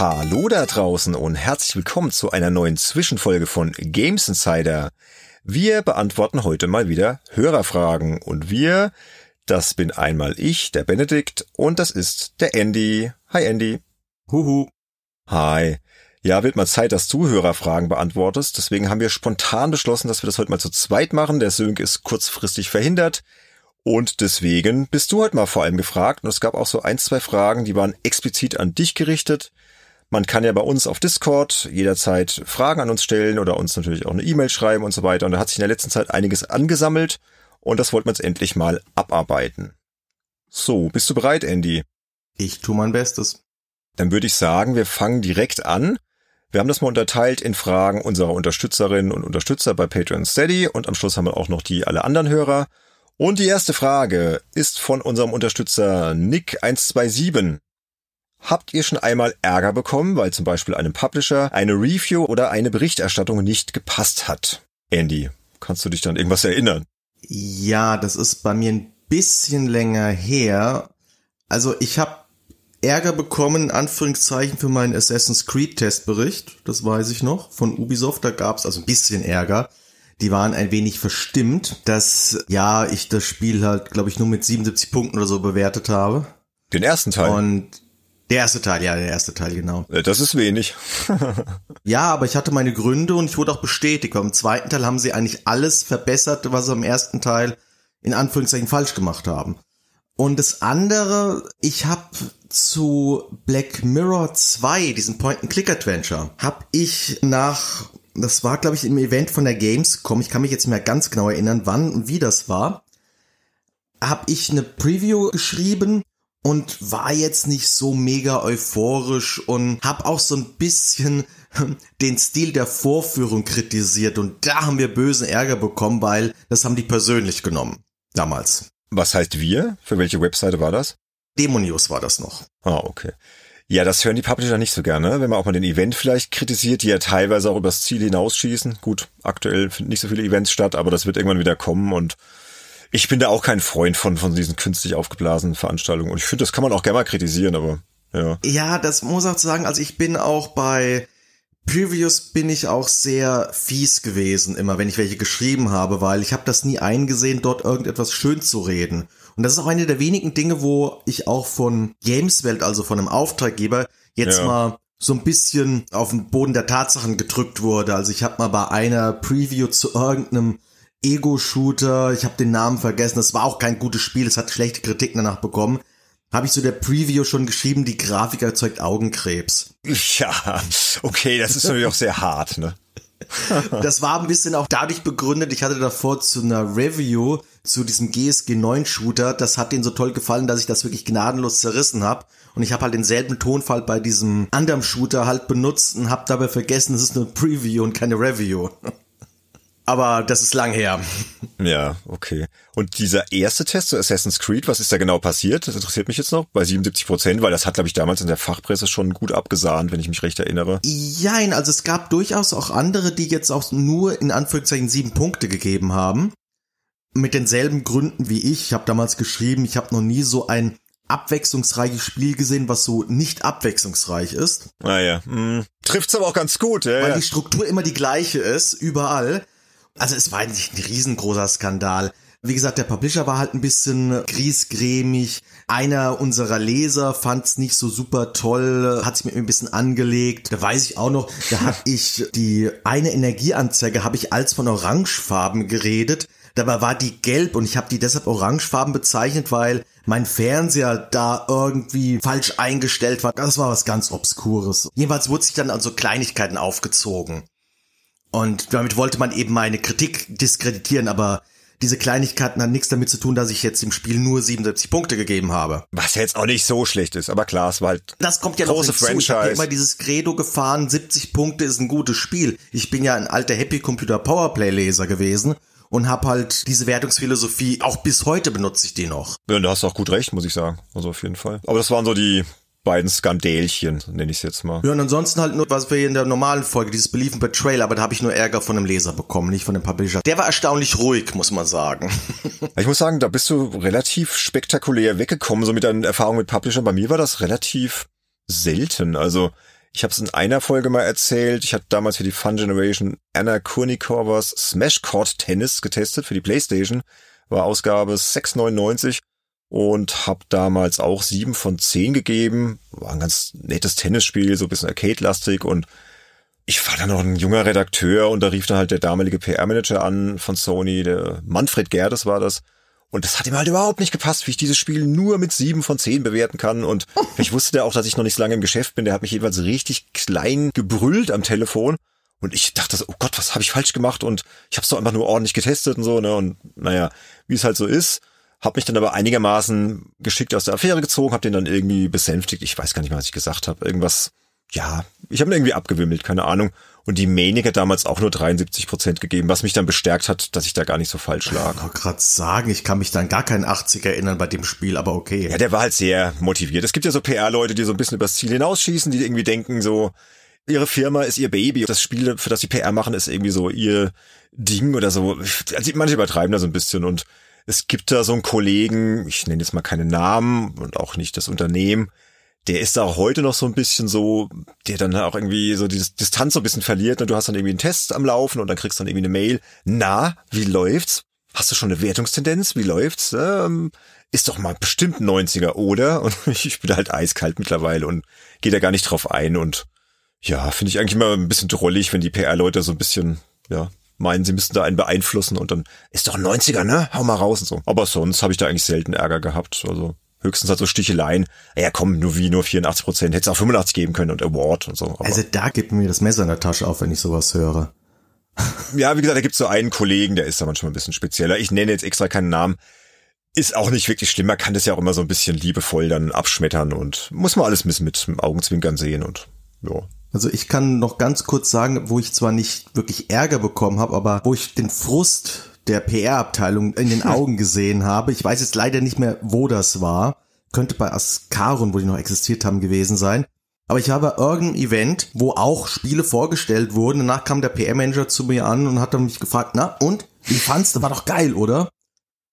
Hallo da draußen und herzlich willkommen zu einer neuen Zwischenfolge von Games Insider. Wir beantworten heute mal wieder Hörerfragen und wir, das bin einmal ich, der Benedikt und das ist der Andy. Hi Andy. Huhu. Hi. Ja, wird mal Zeit, dass du Hörerfragen beantwortest. Deswegen haben wir spontan beschlossen, dass wir das heute mal zu zweit machen. Der Sönk ist kurzfristig verhindert. Und deswegen bist du heute mal vor allem gefragt. Und es gab auch so ein, zwei Fragen, die waren explizit an dich gerichtet. Man kann ja bei uns auf Discord jederzeit Fragen an uns stellen oder uns natürlich auch eine E-Mail schreiben und so weiter. Und da hat sich in der letzten Zeit einiges angesammelt und das wollten wir jetzt endlich mal abarbeiten. So, bist du bereit, Andy? Ich tu mein Bestes. Dann würde ich sagen, wir fangen direkt an. Wir haben das mal unterteilt in Fragen unserer Unterstützerinnen und Unterstützer bei Patreon Steady und am Schluss haben wir auch noch die alle anderen Hörer. Und die erste Frage ist von unserem Unterstützer Nick127. Habt ihr schon einmal Ärger bekommen, weil zum Beispiel einem Publisher eine Review oder eine Berichterstattung nicht gepasst hat? Andy, kannst du dich dann irgendwas erinnern? Ja, das ist bei mir ein bisschen länger her. Also ich habe Ärger bekommen, in Anführungszeichen, für meinen Assassin's Creed Testbericht. Das weiß ich noch. Von Ubisoft, da gab's also ein bisschen Ärger. Die waren ein wenig verstimmt, dass, ja, ich das Spiel halt, glaube ich, nur mit 77 Punkten oder so bewertet habe. Den ersten Teil? Und der erste Teil, ja, der erste Teil, genau. Äh, das ist wenig. ja, aber ich hatte meine Gründe und ich wurde auch bestätigt. Beim zweiten Teil haben sie eigentlich alles verbessert, was sie im ersten Teil in Anführungszeichen falsch gemacht haben. Und das andere, ich habe zu Black Mirror 2, diesem Point-and-Click-Adventure, habe ich nach, das war glaube ich im Event von der Gamescom, ich kann mich jetzt mehr ganz genau erinnern, wann und wie das war, habe ich eine Preview geschrieben und war jetzt nicht so mega euphorisch und hab auch so ein bisschen den Stil der Vorführung kritisiert und da haben wir bösen Ärger bekommen, weil das haben die persönlich genommen. Damals. Was heißt wir? Für welche Webseite war das? Demonius war das noch. Ah, okay. Ja, das hören die Publisher nicht so gerne, wenn man auch mal den Event vielleicht kritisiert, die ja teilweise auch übers Ziel hinausschießen. Gut, aktuell finden nicht so viele Events statt, aber das wird irgendwann wieder kommen und ich bin da auch kein Freund von, von diesen künstlich aufgeblasenen Veranstaltungen. Und ich finde, das kann man auch gerne mal kritisieren, aber ja. Ja, das muss auch sagen, also ich bin auch bei Previews bin ich auch sehr fies gewesen, immer wenn ich welche geschrieben habe, weil ich habe das nie eingesehen, dort irgendetwas schön zu reden. Und das ist auch eine der wenigen Dinge, wo ich auch von Gameswelt, also von einem Auftraggeber, jetzt ja. mal so ein bisschen auf den Boden der Tatsachen gedrückt wurde. Also ich habe mal bei einer Preview zu irgendeinem Ego-Shooter, ich habe den Namen vergessen, das war auch kein gutes Spiel, es hat schlechte Kritiken danach bekommen. Habe ich so der Preview schon geschrieben, die Grafik erzeugt Augenkrebs. Ja, okay, das ist natürlich auch sehr hart, ne? das war ein bisschen auch dadurch begründet, ich hatte davor zu einer Review zu diesem GSG 9 Shooter, das hat denen so toll gefallen, dass ich das wirklich gnadenlos zerrissen habe und ich habe halt denselben Tonfall bei diesem anderen Shooter halt benutzt und habe dabei vergessen, es ist nur ein Preview und keine Review. Aber das ist lang her. Ja, okay. Und dieser erste Test zu Assassin's Creed, was ist da genau passiert? Das interessiert mich jetzt noch. Bei 77 Prozent, weil das hat, glaube ich, damals in der Fachpresse schon gut abgesahnt, wenn ich mich recht erinnere. Jein, also es gab durchaus auch andere, die jetzt auch nur in Anführungszeichen sieben Punkte gegeben haben. Mit denselben Gründen wie ich. Ich habe damals geschrieben, ich habe noch nie so ein abwechslungsreiches Spiel gesehen, was so nicht abwechslungsreich ist. Naja, ah, hm. trifft's aber auch ganz gut, ja. Weil ja. die Struktur immer die gleiche ist, überall. Also es war eigentlich ein riesengroßer Skandal. Wie gesagt, der Publisher war halt ein bisschen griesgrämig. Einer unserer Leser fand's nicht so super toll, hat sich mit mir ein bisschen angelegt. Da weiß ich auch noch, da habe ich die eine Energieanzeige habe ich als von Orangefarben geredet. Dabei war die gelb und ich habe die deshalb orangefarben bezeichnet, weil mein Fernseher da irgendwie falsch eingestellt war. Das war was ganz Obskures. Jedenfalls wurde sich dann also Kleinigkeiten aufgezogen. Und damit wollte man eben meine Kritik diskreditieren, aber diese Kleinigkeiten haben nichts damit zu tun, dass ich jetzt im Spiel nur 77 Punkte gegeben habe. Was jetzt auch nicht so schlecht ist, aber klar, es war halt Das kommt ja große noch hinzu. Franchise. Ich habe ja immer dieses Credo gefahren, 70 Punkte ist ein gutes Spiel. Ich bin ja ein alter Happy Computer Powerplay Leser gewesen und habe halt diese Wertungsphilosophie, auch bis heute benutze ich die noch. Ja, und da hast du auch gut recht, muss ich sagen. Also auf jeden Fall. Aber das waren so die beiden Skandälchen, nenne ich es jetzt mal. Ja, und ansonsten halt nur, was wir hier in der normalen Folge, dieses Belief and Betrayal, aber da habe ich nur Ärger von einem Leser bekommen, nicht von dem Publisher. Der war erstaunlich ruhig, muss man sagen. ich muss sagen, da bist du relativ spektakulär weggekommen, so mit deinen Erfahrungen mit Publisher. Bei mir war das relativ selten. Also Ich habe es in einer Folge mal erzählt. Ich hatte damals für die Fun Generation Anna Kurnikovas Smash Court Tennis getestet für die Playstation. War Ausgabe 699 und habe damals auch sieben von zehn gegeben. War ein ganz nettes Tennisspiel, so ein bisschen Arcade-lastig und ich war dann noch ein junger Redakteur und da rief dann halt der damalige PR-Manager an von Sony, der Manfred Gerdes war das. Und das hat ihm halt überhaupt nicht gepasst, wie ich dieses Spiel nur mit sieben von zehn bewerten kann. Und ich wusste der auch, dass ich noch nicht so lange im Geschäft bin. Der hat mich jedenfalls richtig klein gebrüllt am Telefon. Und ich dachte so, oh Gott, was habe ich falsch gemacht? Und ich habe es doch einfach nur ordentlich getestet und so. Ne? Und naja, wie es halt so ist. Hab mich dann aber einigermaßen geschickt aus der Affäre gezogen, hab den dann irgendwie besänftigt. Ich weiß gar nicht mehr, was ich gesagt habe. Irgendwas, ja, ich habe ihn irgendwie abgewimmelt, keine Ahnung. Und die Manic hat damals auch nur 73 Prozent gegeben, was mich dann bestärkt hat, dass ich da gar nicht so falsch lag. Ich wollte gerade sagen, ich kann mich dann gar keinen 80 erinnern bei dem Spiel, aber okay. Ja, der war halt sehr motiviert. Es gibt ja so PR-Leute, die so ein bisschen übers Ziel hinausschießen, die irgendwie denken so, ihre Firma ist ihr Baby. Das Spiel, für das sie PR machen, ist irgendwie so ihr Ding oder so. Also manche übertreiben da so ein bisschen und es gibt da so einen Kollegen, ich nenne jetzt mal keine Namen und auch nicht das Unternehmen, der ist da auch heute noch so ein bisschen so, der dann auch irgendwie so die Distanz so ein bisschen verliert und du hast dann irgendwie einen Test am Laufen und dann kriegst du dann irgendwie eine Mail. Na, wie läuft's? Hast du schon eine Wertungstendenz? Wie läuft's? Ähm, ist doch mal bestimmt 90er, oder? Und ich bin halt eiskalt mittlerweile und gehe da gar nicht drauf ein und ja, finde ich eigentlich immer ein bisschen drollig, wenn die PR-Leute so ein bisschen, ja, meinen, sie müssten da einen beeinflussen und dann ist doch 90er, ne? Hau mal raus und so. Aber sonst habe ich da eigentlich selten Ärger gehabt. Also höchstens halt so Sticheleien. Ja, komm, nur wie nur 84 Prozent. Hätte es auch 85 geben können und Award und so. Aber also da gibt mir das Messer in der Tasche auf, wenn ich sowas höre. ja, wie gesagt, da gibt's so einen Kollegen, der ist da manchmal ein bisschen spezieller. Ich nenne jetzt extra keinen Namen. Ist auch nicht wirklich schlimm. Man kann das ja auch immer so ein bisschen liebevoll dann abschmettern und muss man alles mit, mit Augenzwinkern sehen und ja. Also ich kann noch ganz kurz sagen, wo ich zwar nicht wirklich Ärger bekommen habe, aber wo ich den Frust der PR-Abteilung in den Augen gesehen habe. Ich weiß jetzt leider nicht mehr, wo das war. Könnte bei Ascaron, wo die noch existiert haben, gewesen sein. Aber ich habe irgendein Event, wo auch Spiele vorgestellt wurden. Danach kam der PR-Manager zu mir an und hat dann mich gefragt, na und? Wie fandst du? War doch geil, oder?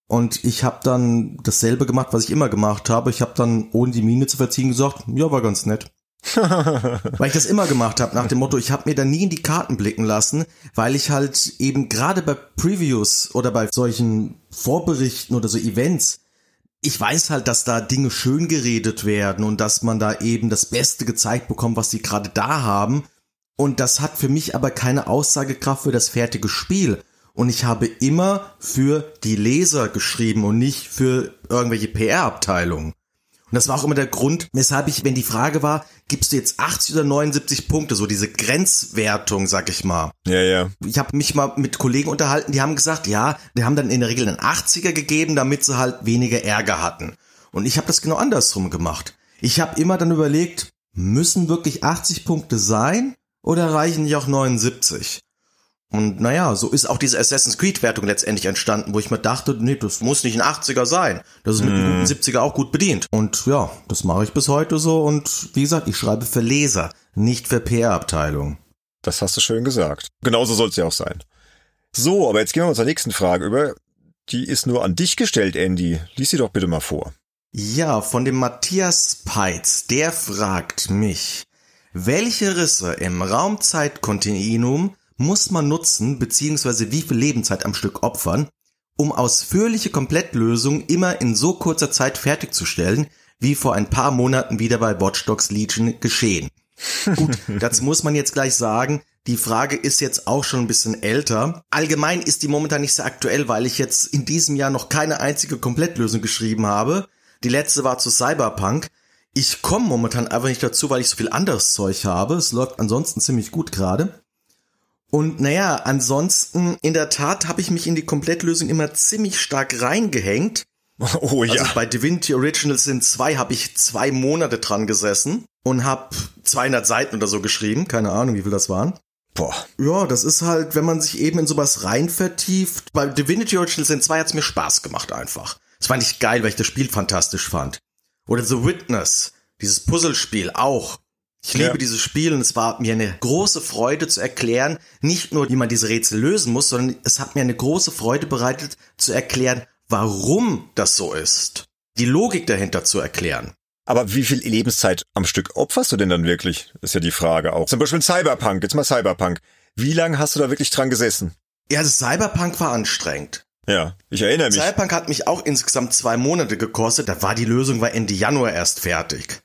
Und ich habe dann dasselbe gemacht, was ich immer gemacht habe. Ich habe dann, ohne die Miene zu verziehen, gesagt, ja, war ganz nett. Weil ich das immer gemacht habe, nach dem Motto, ich habe mir da nie in die Karten blicken lassen, weil ich halt eben gerade bei Previews oder bei solchen Vorberichten oder so Events, ich weiß halt, dass da Dinge schön geredet werden und dass man da eben das Beste gezeigt bekommt, was sie gerade da haben. Und das hat für mich aber keine Aussagekraft für das fertige Spiel. Und ich habe immer für die Leser geschrieben und nicht für irgendwelche PR-Abteilungen. Und das war auch immer der Grund, weshalb ich, wenn die Frage war, gibst du jetzt 80 oder 79 Punkte, so diese Grenzwertung, sag ich mal. Ja, ja. Ich habe mich mal mit Kollegen unterhalten, die haben gesagt, ja, die haben dann in der Regel einen 80er gegeben, damit sie halt weniger Ärger hatten. Und ich habe das genau andersrum gemacht. Ich habe immer dann überlegt, müssen wirklich 80 Punkte sein oder reichen nicht auch 79? Und naja, so ist auch diese Assassin's Creed-Wertung letztendlich entstanden, wo ich mir dachte, nee, das muss nicht ein 80er sein. Das ist mit einem guten 70er auch gut bedient. Und ja, das mache ich bis heute so. Und wie gesagt, ich schreibe für Leser, nicht für PR-Abteilung. Das hast du schön gesagt. Genauso soll es ja auch sein. So, aber jetzt gehen wir zur nächsten Frage über. Die ist nur an dich gestellt, Andy. Lies sie doch bitte mal vor. Ja, von dem Matthias Peitz. Der fragt mich, welche Risse im Raumzeitkontinuum muss man nutzen bzw. wie viel Lebenszeit am Stück opfern, um ausführliche Komplettlösungen immer in so kurzer Zeit fertigzustellen, wie vor ein paar Monaten wieder bei Watch Dogs Legion geschehen. Gut, dazu muss man jetzt gleich sagen, die Frage ist jetzt auch schon ein bisschen älter. Allgemein ist die momentan nicht sehr aktuell, weil ich jetzt in diesem Jahr noch keine einzige Komplettlösung geschrieben habe. Die letzte war zu Cyberpunk. Ich komme momentan einfach nicht dazu, weil ich so viel anderes Zeug habe. Es läuft ansonsten ziemlich gut gerade. Und naja, ansonsten, in der Tat habe ich mich in die Komplettlösung immer ziemlich stark reingehängt. Oh ja. Also bei Divinity Originals sind zwei habe ich zwei Monate dran gesessen und habe 200 Seiten oder so geschrieben. Keine Ahnung, wie viel das waren. Boah. Ja, das ist halt, wenn man sich eben in sowas rein vertieft. Bei Divinity Originals sind zwei hat's mir Spaß gemacht einfach. Das fand ich geil, weil ich das Spiel fantastisch fand. Oder The Witness, dieses Puzzlespiel auch. Ich liebe ja. dieses Spiel und es war mir eine große Freude zu erklären, nicht nur, wie man diese Rätsel lösen muss, sondern es hat mir eine große Freude bereitet zu erklären, warum das so ist. Die Logik dahinter zu erklären. Aber wie viel Lebenszeit am Stück opferst du denn dann wirklich? Ist ja die Frage auch. Zum Beispiel Cyberpunk, jetzt mal Cyberpunk. Wie lange hast du da wirklich dran gesessen? Ja, das Cyberpunk war anstrengend. Ja, ich erinnere mich. Cyberpunk hat mich auch insgesamt zwei Monate gekostet. Da war die Lösung war Ende Januar erst fertig.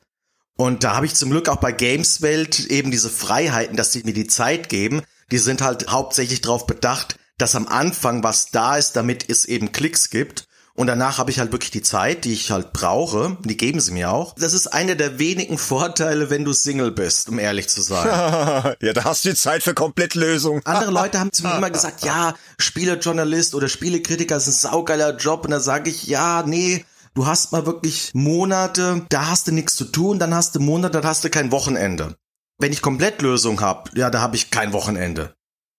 Und da habe ich zum Glück auch bei Gameswelt eben diese Freiheiten, dass sie mir die Zeit geben. Die sind halt hauptsächlich darauf bedacht, dass am Anfang was da ist, damit es eben Klicks gibt. Und danach habe ich halt wirklich die Zeit, die ich halt brauche. Die geben sie mir auch. Das ist einer der wenigen Vorteile, wenn du Single bist, um ehrlich zu sein. ja, da hast du die Zeit für Komplettlösung. Andere Leute haben zu mir immer gesagt, ja, Spielejournalist oder Spielekritiker ist ein saugeiler Job. Und da sage ich, ja, nee, du hast mal wirklich Monate, da hast du nichts zu tun, dann hast du Monate, da hast du kein Wochenende. Wenn ich Komplettlösung habe, ja, da habe ich kein Wochenende.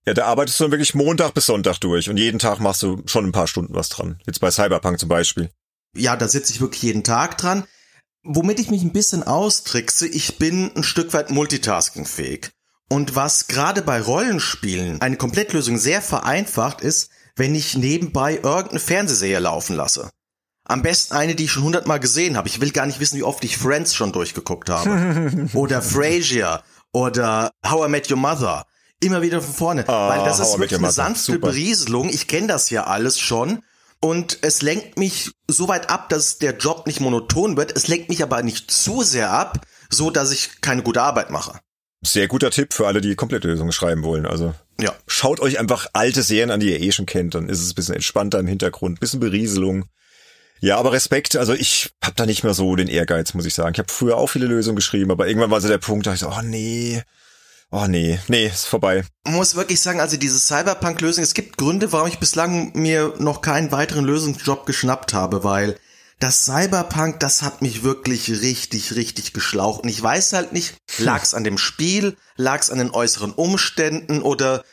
Ja, da arbeitest du dann wirklich Montag bis Sonntag durch und jeden Tag machst du schon ein paar Stunden was dran. Jetzt bei Cyberpunk zum Beispiel. Ja, da sitze ich wirklich jeden Tag dran. Womit ich mich ein bisschen austrickse, ich bin ein Stück weit multitaskingfähig. Und was gerade bei Rollenspielen eine Komplettlösung sehr vereinfacht ist, wenn ich nebenbei irgendeine Fernsehserie laufen lasse. Am besten eine, die ich schon hundertmal gesehen habe. Ich will gar nicht wissen, wie oft ich Friends schon durchgeguckt habe. oder Frasier oder How I Met Your Mother immer wieder von vorne. Ah, weil das ist wirklich eine sanfte Super. Berieselung. Ich kenne das ja alles schon. Und es lenkt mich so weit ab, dass der Job nicht monoton wird. Es lenkt mich aber nicht zu sehr ab, so dass ich keine gute Arbeit mache. Sehr guter Tipp für alle, die Komplettlösungen schreiben wollen. Also ja. schaut euch einfach alte Serien an, die ihr eh schon kennt. Dann ist es ein bisschen entspannter im Hintergrund, bisschen Berieselung. Ja, aber Respekt, also ich habe da nicht mehr so den Ehrgeiz, muss ich sagen. Ich habe früher auch viele Lösungen geschrieben, aber irgendwann war so der Punkt, da ich so, oh nee, Oh nee, nee, ist vorbei. Man muss wirklich sagen, also diese Cyberpunk-Lösung, es gibt Gründe, warum ich bislang mir noch keinen weiteren Lösungsjob geschnappt habe, weil das Cyberpunk, das hat mich wirklich richtig, richtig geschlaucht. Und ich weiß halt nicht, lag's an dem Spiel, lag's an den äußeren Umständen oder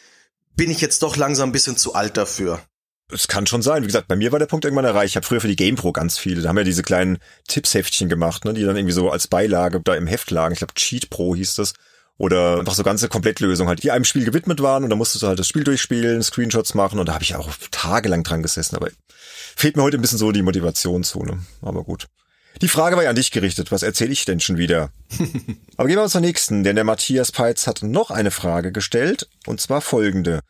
bin ich jetzt doch langsam ein bisschen zu alt dafür? Es kann schon sein. Wie gesagt, bei mir war der Punkt irgendwann erreicht. Ich habe früher für die GamePro ganz viele. Da haben wir diese kleinen Tippsheftchen gemacht, ne, die dann irgendwie so als Beilage da im Heft lagen. Ich glaube, Cheat Pro hieß das. Oder einfach so ganze Komplettlösungen halt, die einem Spiel gewidmet waren und da musstest du halt das Spiel durchspielen, Screenshots machen und da habe ich auch tagelang dran gesessen, aber fehlt mir heute ein bisschen so die Motivationszone. Aber gut. Die Frage war ja an dich gerichtet. Was erzähle ich denn schon wieder? aber gehen wir zur nächsten, denn der Matthias Peitz hat noch eine Frage gestellt und zwar folgende.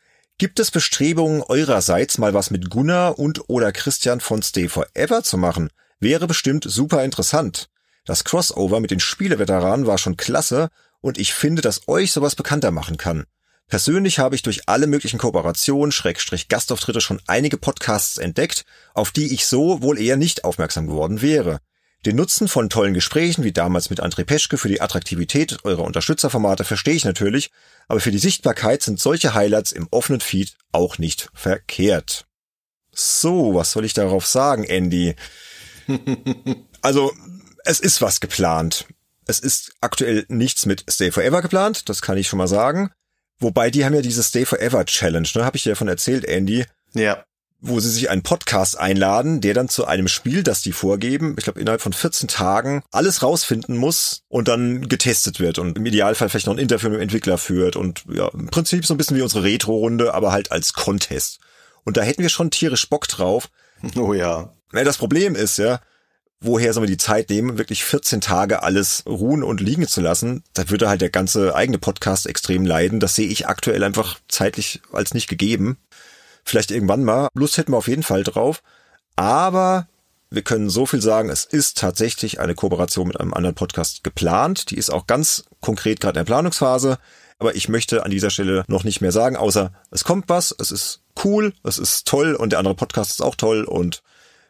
Gibt es Bestrebungen eurerseits mal was mit Gunnar und oder Christian von Stay Forever zu machen? Wäre bestimmt super interessant. Das Crossover mit den Spieleveteranen war schon klasse und ich finde, dass euch sowas bekannter machen kann. Persönlich habe ich durch alle möglichen Kooperationen, Schrägstrich Gastauftritte schon einige Podcasts entdeckt, auf die ich so wohl eher nicht aufmerksam geworden wäre. Den Nutzen von tollen Gesprächen, wie damals mit André Peschke, für die Attraktivität eurer Unterstützerformate verstehe ich natürlich, aber für die Sichtbarkeit sind solche Highlights im offenen Feed auch nicht verkehrt. So, was soll ich darauf sagen, Andy? also, es ist was geplant. Es ist aktuell nichts mit Stay Forever geplant, das kann ich schon mal sagen. Wobei die haben ja diese Stay Forever Challenge, ne? Habe ich dir davon erzählt, Andy? Ja. Wo sie sich einen Podcast einladen, der dann zu einem Spiel, das die vorgeben, ich glaube innerhalb von 14 Tagen alles rausfinden muss und dann getestet wird und im Idealfall vielleicht noch ein Interview mit dem Entwickler führt und ja, im Prinzip so ein bisschen wie unsere Retro-Runde, aber halt als Contest. Und da hätten wir schon tierisch Bock drauf. Oh ja. Das Problem ist ja, woher sollen wir die Zeit nehmen, wirklich 14 Tage alles ruhen und liegen zu lassen, da würde halt der ganze eigene Podcast extrem leiden. Das sehe ich aktuell einfach zeitlich als nicht gegeben. Vielleicht irgendwann mal. Lust hätten wir auf jeden Fall drauf. Aber wir können so viel sagen, es ist tatsächlich eine Kooperation mit einem anderen Podcast geplant. Die ist auch ganz konkret gerade in der Planungsphase. Aber ich möchte an dieser Stelle noch nicht mehr sagen, außer es kommt was, es ist cool, es ist toll und der andere Podcast ist auch toll und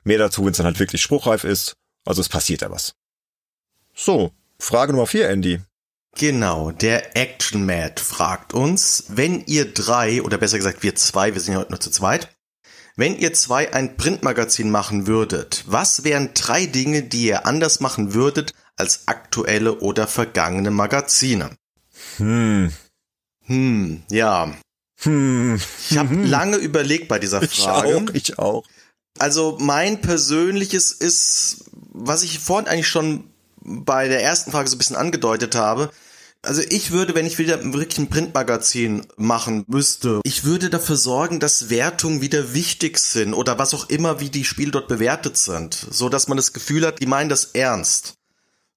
mehr dazu, wenn es dann halt wirklich spruchreif ist. Also es passiert da was. So, Frage Nummer vier, Andy. Genau, der Action Mad fragt uns, wenn ihr drei, oder besser gesagt wir zwei, wir sind ja heute nur zu zweit, wenn ihr zwei ein Printmagazin machen würdet, was wären drei Dinge, die ihr anders machen würdet als aktuelle oder vergangene Magazine? Hm. Hm, ja. Hm. Ich habe lange überlegt bei dieser Frage. Ich auch, ich auch. Also mein persönliches ist, was ich vorhin eigentlich schon bei der ersten Frage so ein bisschen angedeutet habe. Also ich würde, wenn ich wieder wirklich ein Printmagazin machen müsste, ich würde dafür sorgen, dass Wertungen wieder wichtig sind oder was auch immer, wie die Spiele dort bewertet sind, so dass man das Gefühl hat, die meinen das ernst.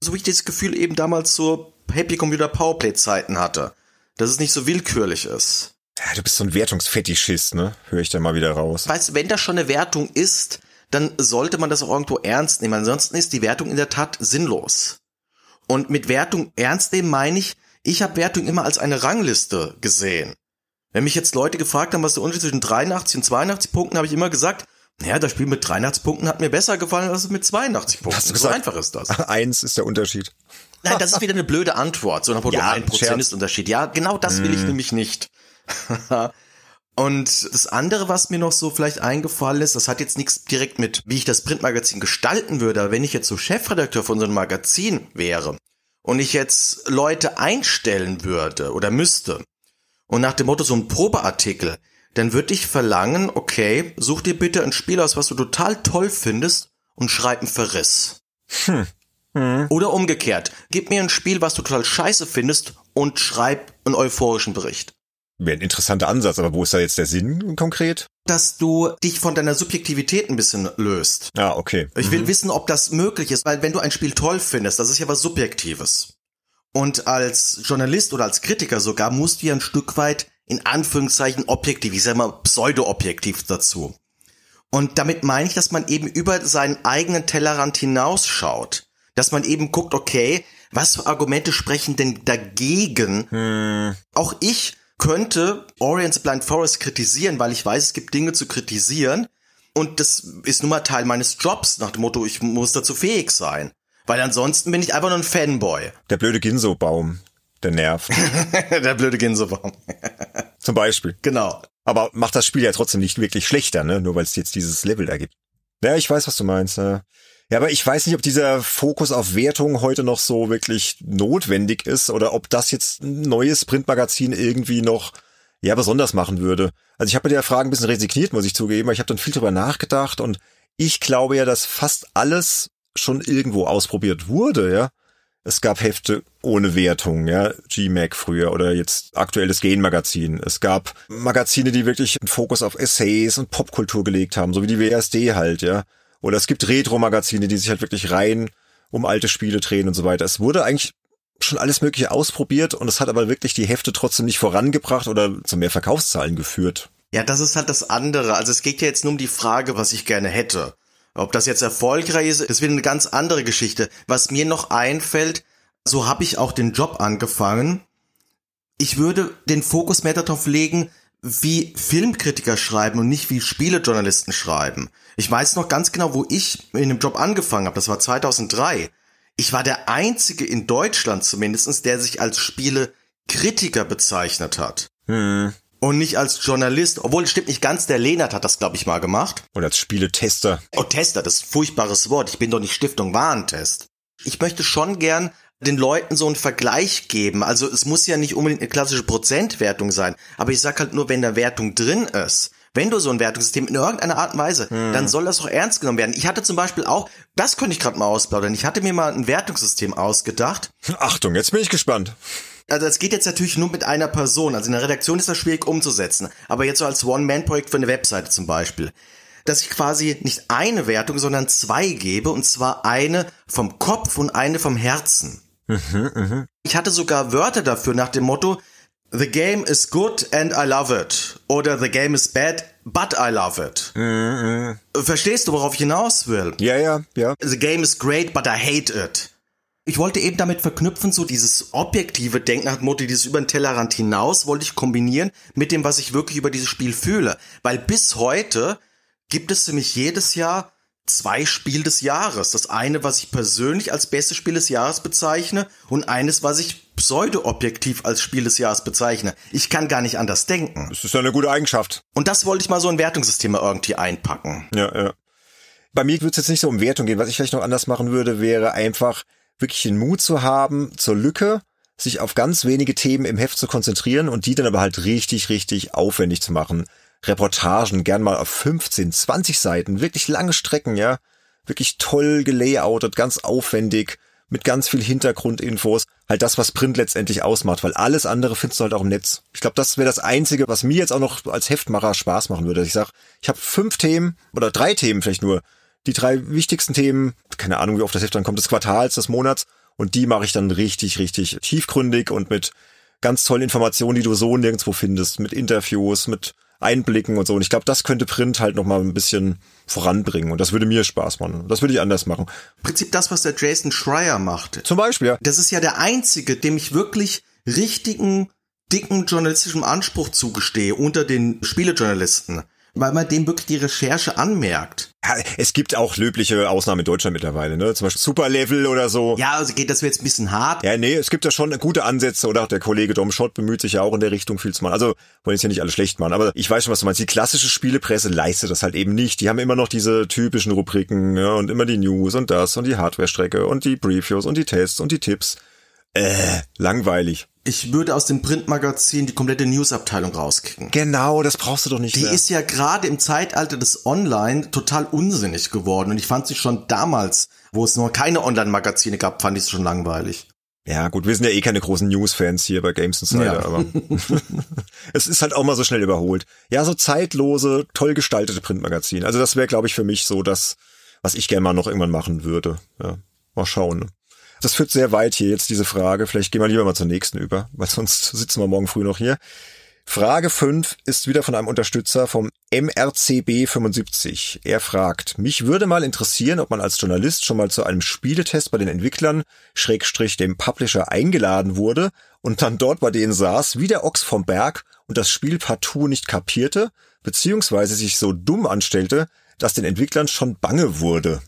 so wie ich das Gefühl eben damals so Happy Computer Powerplay Zeiten hatte. Dass es nicht so willkürlich ist. Ja, du bist so ein Wertungsfetischist, ne? Höre ich da mal wieder raus. Weißt, wenn das schon eine Wertung ist, dann sollte man das auch irgendwo ernst nehmen. Ansonsten ist die Wertung in der Tat sinnlos. Und mit Wertung ernst nehmen meine ich, ich habe Wertung immer als eine Rangliste gesehen. Wenn mich jetzt Leute gefragt haben, was der Unterschied zwischen 83 und 82 Punkten, habe ich immer gesagt, naja, das Spiel mit 83 Punkten hat mir besser gefallen als mit 82 Punkten. So einfach ist das. Eins ist der Unterschied. Nein, das ist wieder eine blöde Antwort. So nach Motto, Ja, ein Prozent ist Unterschied. Ja, genau das will ich nämlich nicht. Und das andere, was mir noch so vielleicht eingefallen ist, das hat jetzt nichts direkt mit, wie ich das Printmagazin gestalten würde, aber wenn ich jetzt so Chefredakteur von so einem Magazin wäre und ich jetzt Leute einstellen würde oder müsste und nach dem Motto so ein Probeartikel, dann würde ich verlangen, okay, such dir bitte ein Spiel aus, was du total toll findest und schreib einen Verriss. Oder umgekehrt, gib mir ein Spiel, was du total scheiße findest und schreib einen euphorischen Bericht. Wäre ein interessanter Ansatz, aber wo ist da jetzt der Sinn konkret? Dass du dich von deiner Subjektivität ein bisschen löst. Ah, okay. Ich will wissen, ob das möglich ist, weil wenn du ein Spiel toll findest, das ist ja was Subjektives. Und als Journalist oder als Kritiker sogar musst du ja ein Stück weit in Anführungszeichen objektiv, ich sag mal pseudo-objektiv dazu. Und damit meine ich, dass man eben über seinen eigenen Tellerrand hinausschaut. Dass man eben guckt, okay, was für Argumente sprechen denn dagegen? Auch ich könnte Orient's Blind Forest kritisieren, weil ich weiß, es gibt Dinge zu kritisieren. Und das ist nun mal Teil meines Jobs, nach dem Motto, ich muss dazu fähig sein. Weil ansonsten bin ich einfach nur ein Fanboy. Der blöde Ginso-Baum, der nervt. Der blöde Gänsebaum. Zum Beispiel. Genau. Aber macht das Spiel ja trotzdem nicht wirklich schlechter, ne? Nur weil es jetzt dieses Level da gibt. Ja, ich weiß, was du meinst. Ne? Ja, aber ich weiß nicht, ob dieser Fokus auf Wertung heute noch so wirklich notwendig ist oder ob das jetzt ein neues Printmagazin irgendwie noch ja besonders machen würde. Also ich habe mit der Frage ein bisschen resigniert, muss ich zugeben, aber ich habe dann viel drüber nachgedacht und ich glaube ja, dass fast alles schon irgendwo ausprobiert wurde, ja. Es gab Hefte ohne Wertung, ja, GMAC früher oder jetzt aktuelles Gen-Magazin. Es gab Magazine, die wirklich einen Fokus auf Essays und Popkultur gelegt haben, so wie die WSD halt, ja. Oder es gibt Retro-Magazine, die sich halt wirklich rein um alte Spiele drehen und so weiter. Es wurde eigentlich schon alles Mögliche ausprobiert und es hat aber wirklich die Hefte trotzdem nicht vorangebracht oder zu mehr Verkaufszahlen geführt. Ja, das ist halt das andere. Also es geht ja jetzt nur um die Frage, was ich gerne hätte. Ob das jetzt erfolgreich ist, ist wieder eine ganz andere Geschichte. Was mir noch einfällt, so habe ich auch den Job angefangen. Ich würde den Fokus mehr darauf legen, wie Filmkritiker schreiben und nicht wie Spielejournalisten schreiben. Ich weiß noch ganz genau, wo ich in dem Job angefangen habe. Das war 2003. Ich war der einzige in Deutschland zumindestens, der sich als Spielekritiker bezeichnet hat. Hm. Und nicht als Journalist. Obwohl, stimmt nicht ganz, der Lehnert hat das, glaube ich, mal gemacht. Oder als Spieletester. Oh, Tester, das ist ein furchtbares Wort. Ich bin doch nicht Stiftung Warentest. Ich möchte schon gern den Leuten so einen Vergleich geben. Also es muss ja nicht unbedingt eine klassische Prozentwertung sein. Aber ich sag halt nur, wenn da Wertung drin ist, wenn du so ein Wertungssystem in irgendeiner Art und Weise, dann soll das auch ernst genommen werden. Ich hatte zum Beispiel auch, das könnte ich gerade mal ausplaudern, ich hatte mir mal ein Wertungssystem ausgedacht. Achtung, jetzt bin ich gespannt. Also es geht jetzt natürlich nur mit einer Person. Also in der Redaktion ist das schwierig umzusetzen. Aber jetzt so als One-Man-Projekt für eine Webseite zum Beispiel. Dass ich quasi nicht eine Wertung, sondern zwei gebe. Und zwar eine vom Kopf und eine vom Herzen. Ich hatte sogar Wörter dafür nach dem Motto, The game is good and I love it. Oder The game is bad, but I love it. Verstehst du, worauf ich hinaus will? Ja, ja, ja. The game is great, but I hate it. Ich wollte eben damit verknüpfen, so dieses objektive Denken dem Motto, dieses über den Tellerrand hinaus, wollte ich kombinieren mit dem, was ich wirklich über dieses Spiel fühle. Weil bis heute gibt es für mich jedes Jahr zwei Spiel des Jahres. Das eine, was ich persönlich als bestes Spiel des Jahres bezeichne und eines, was ich pseudo-objektiv als Spiel des Jahres bezeichne. Ich kann gar nicht anders denken. Das ist ja eine gute Eigenschaft. Und das wollte ich mal so ein Wertungssystem mal irgendwie einpacken. Ja, ja. Bei mir wird es jetzt nicht so um Wertung gehen. Was ich vielleicht noch anders machen würde, wäre einfach wirklich den Mut zu haben, zur Lücke, sich auf ganz wenige Themen im Heft zu konzentrieren und die dann aber halt richtig, richtig aufwendig zu machen. Reportagen gern mal auf 15, 20 Seiten, wirklich lange Strecken, ja. Wirklich toll gelayoutet, ganz aufwendig, mit ganz viel Hintergrundinfos. Halt das, was Print letztendlich ausmacht, weil alles andere findest du halt auch im Netz. Ich glaube, das wäre das Einzige, was mir jetzt auch noch als Heftmacher Spaß machen würde. Ich sag, ich habe fünf Themen oder drei Themen vielleicht nur. Die drei wichtigsten Themen, keine Ahnung, wie oft das Heft dann kommt, des Quartals, des Monats. Und die mache ich dann richtig, richtig tiefgründig und mit ganz tollen Informationen, die du so nirgendwo findest, mit Interviews, mit Einblicken und so. Und ich glaube, das könnte Print halt noch mal ein bisschen voranbringen. Und das würde mir Spaß machen. Das würde ich anders machen. Im Prinzip das, was der Jason Schreier macht. Zum Beispiel, ja. Das ist ja der einzige, dem ich wirklich richtigen, dicken journalistischen Anspruch zugestehe unter den Spielejournalisten weil man dem wirklich die Recherche anmerkt. Ja, es gibt auch löbliche Ausnahmen in Deutschland mittlerweile, ne? Zum Beispiel Superlevel oder so. Ja, also geht das jetzt ein bisschen hart. Ja, nee, es gibt ja schon gute Ansätze oder auch der Kollege Dom Schott bemüht sich ja auch in der Richtung viel zu machen. Also wollen jetzt ja nicht alles schlecht machen, aber ich weiß schon, was du meinst. Die klassische Spielepresse leistet das halt eben nicht. Die haben immer noch diese typischen Rubriken ja, und immer die News und das und die Hardware-Strecke und die Previews und die Tests und die Tipps. Äh, langweilig. Ich würde aus dem Printmagazin die komplette Newsabteilung rauskicken. Genau, das brauchst du doch nicht Die mehr. ist ja gerade im Zeitalter des Online total unsinnig geworden und ich fand sie schon damals, wo es noch keine Online-Magazine gab, fand ich es schon langweilig. Ja, gut, wir sind ja eh keine großen News-Fans hier bei Games Insider, Ja. aber es ist halt auch mal so schnell überholt. Ja, so zeitlose, toll gestaltete Printmagazine. Also das wäre, glaube ich, für mich so das, was ich gerne mal noch irgendwann machen würde. Ja, mal schauen. Das führt sehr weit hier jetzt diese Frage. Vielleicht gehen wir lieber mal zur nächsten über, weil sonst sitzen wir morgen früh noch hier. Frage 5 ist wieder von einem Unterstützer vom MRCB75. Er fragt, mich würde mal interessieren, ob man als Journalist schon mal zu einem Spieletest bei den Entwicklern, Schrägstrich dem Publisher eingeladen wurde und dann dort bei denen saß, wie der Ochs vom Berg und das Spiel partout nicht kapierte, beziehungsweise sich so dumm anstellte, dass den Entwicklern schon bange wurde.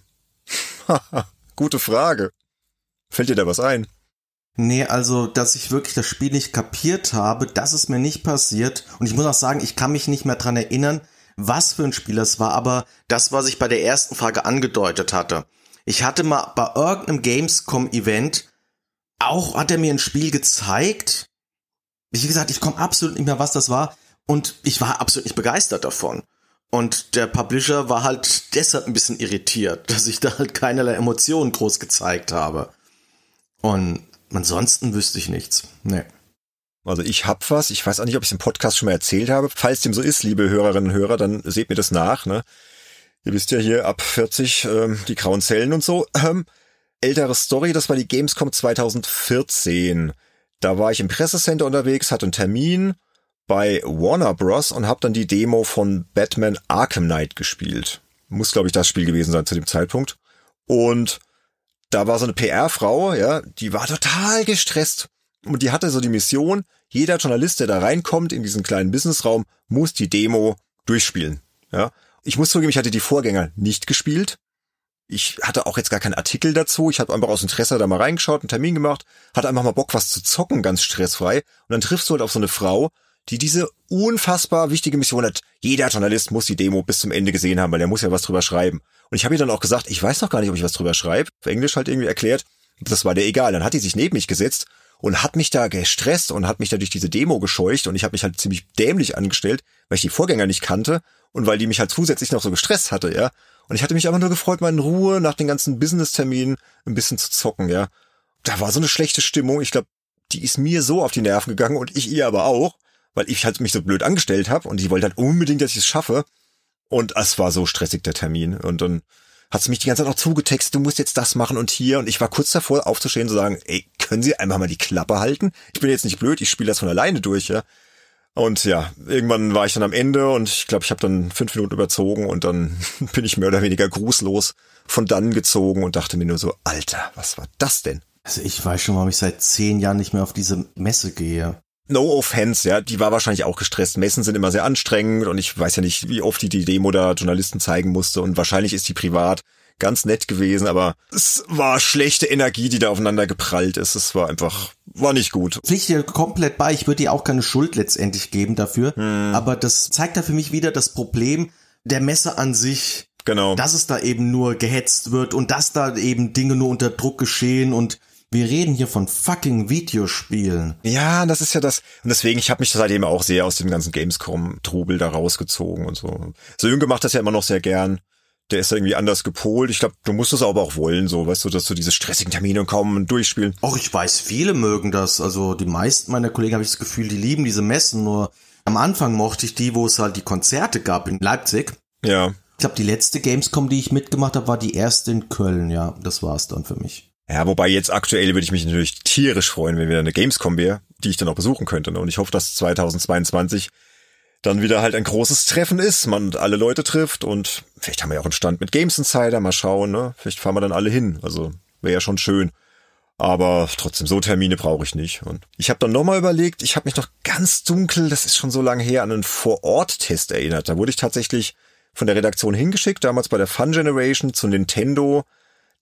Gute Frage. Fällt dir da was ein? Nee, also, dass ich wirklich das Spiel nicht kapiert habe, das ist mir nicht passiert. Und ich muss auch sagen, ich kann mich nicht mehr dran erinnern, was für ein Spiel das war, aber das, was ich bei der ersten Frage angedeutet hatte. Ich hatte mal bei irgendeinem Gamescom-Event, auch hat er mir ein Spiel gezeigt. Wie gesagt, ich komme absolut nicht mehr, was das war. Und ich war absolut nicht begeistert davon. Und der Publisher war halt deshalb ein bisschen irritiert, dass ich da halt keinerlei Emotionen groß gezeigt habe. Und ansonsten wüsste ich nichts. Nee. Also ich hab was, ich weiß auch nicht, ob ich es im Podcast schon mal erzählt habe. Falls dem so ist, liebe Hörerinnen und Hörer, dann seht mir das nach. Ne? Ihr wisst ja hier ab 40 ähm, die grauen Zellen und so. Ähm, ältere Story, das war die Gamescom 2014. Da war ich im Pressecenter unterwegs, hatte einen Termin bei Warner Bros. und habe dann die Demo von Batman Arkham Knight gespielt. Muss, glaube ich, das Spiel gewesen sein zu dem Zeitpunkt. Und da war so eine PR-Frau, ja, die war total gestresst. Und die hatte so die Mission, jeder Journalist, der da reinkommt in diesen kleinen Businessraum, muss die Demo durchspielen. Ja. Ich muss zugeben, ich hatte die Vorgänger nicht gespielt. Ich hatte auch jetzt gar keinen Artikel dazu. Ich habe einfach aus Interesse da mal reingeschaut, einen Termin gemacht, hatte einfach mal Bock, was zu zocken, ganz stressfrei. Und dann triffst du halt auf so eine Frau, die diese unfassbar wichtige Mission hat. Jeder Journalist muss die Demo bis zum Ende gesehen haben, weil der muss ja was drüber schreiben. Und ich habe ihr dann auch gesagt, ich weiß noch gar nicht, ob ich was drüber schreibe. Auf Englisch halt irgendwie erklärt. Das war der egal. Dann hat die sich neben mich gesetzt und hat mich da gestresst und hat mich da durch diese Demo gescheucht und ich habe mich halt ziemlich dämlich angestellt, weil ich die Vorgänger nicht kannte und weil die mich halt zusätzlich noch so gestresst hatte, ja. Und ich hatte mich einfach nur gefreut, mal in Ruhe nach den ganzen Business-Terminen ein bisschen zu zocken, ja. Da war so eine schlechte Stimmung. Ich glaube, die ist mir so auf die Nerven gegangen und ich ihr aber auch, weil ich halt mich so blöd angestellt habe und die wollte halt unbedingt, dass ich es schaffe. Und es war so stressig, der Termin. Und dann hat sie mich die ganze Zeit noch zugetextet, du musst jetzt das machen und hier. Und ich war kurz davor aufzustehen und zu sagen, ey, können Sie einfach mal die Klappe halten? Ich bin jetzt nicht blöd, ich spiele das von alleine durch, ja. Und ja, irgendwann war ich dann am Ende und ich glaube, ich habe dann fünf Minuten überzogen und dann bin ich mehr oder weniger grußlos von dann gezogen und dachte mir nur so, Alter, was war das denn? Also ich weiß schon, warum ich seit zehn Jahren nicht mehr auf diese Messe gehe. No offense, ja, die war wahrscheinlich auch gestresst. Messen sind immer sehr anstrengend und ich weiß ja nicht, wie oft die die Demo da Journalisten zeigen musste und wahrscheinlich ist die privat ganz nett gewesen, aber es war schlechte Energie, die da aufeinander geprallt ist. Es war einfach, war nicht gut. Pflicht dir komplett bei. Ich würde dir auch keine Schuld letztendlich geben dafür. Aber das zeigt da für mich wieder das Problem der Messe an sich. Genau. Dass es da eben nur gehetzt wird und dass da eben Dinge nur unter Druck geschehen und wir reden hier von fucking Videospielen. Ja, das ist ja das. Und deswegen, ich habe mich seitdem auch sehr aus dem ganzen Gamescom-Trubel da rausgezogen und so. Sönke macht das ja immer noch sehr gern. Der ist irgendwie anders gepolt. Ich glaube, du musst es aber auch wollen, so, weißt du, dass du diese stressigen Termine kommen und durchspielen. Auch ich weiß, viele mögen das. Also die meisten meiner Kollegen habe ich das Gefühl, die lieben diese Messen. Nur am Anfang mochte ich die, wo es halt die Konzerte gab in Leipzig. Ja. Ich glaube, die letzte Gamescom, die ich mitgemacht habe, war die erste in Köln. Ja, das war's dann für mich. Ja, wobei jetzt aktuell würde ich mich natürlich tierisch freuen, wenn wieder eine Gamescom wäre, die ich dann auch besuchen könnte. Ne? Und ich hoffe, dass 2022 dann wieder halt ein großes Treffen ist, man alle Leute trifft und vielleicht haben wir ja auch einen Stand mit Games Insider, mal schauen, ne? Vielleicht fahren wir dann alle hin. Also wäre ja schon schön. Aber trotzdem, so Termine brauche ich nicht. Und ich habe dann nochmal überlegt, ich habe mich noch ganz dunkel, das ist schon so lange her, an einen Vor-Ort-Test erinnert. Da wurde ich tatsächlich von der Redaktion hingeschickt, damals bei der Fun Generation zu Nintendo.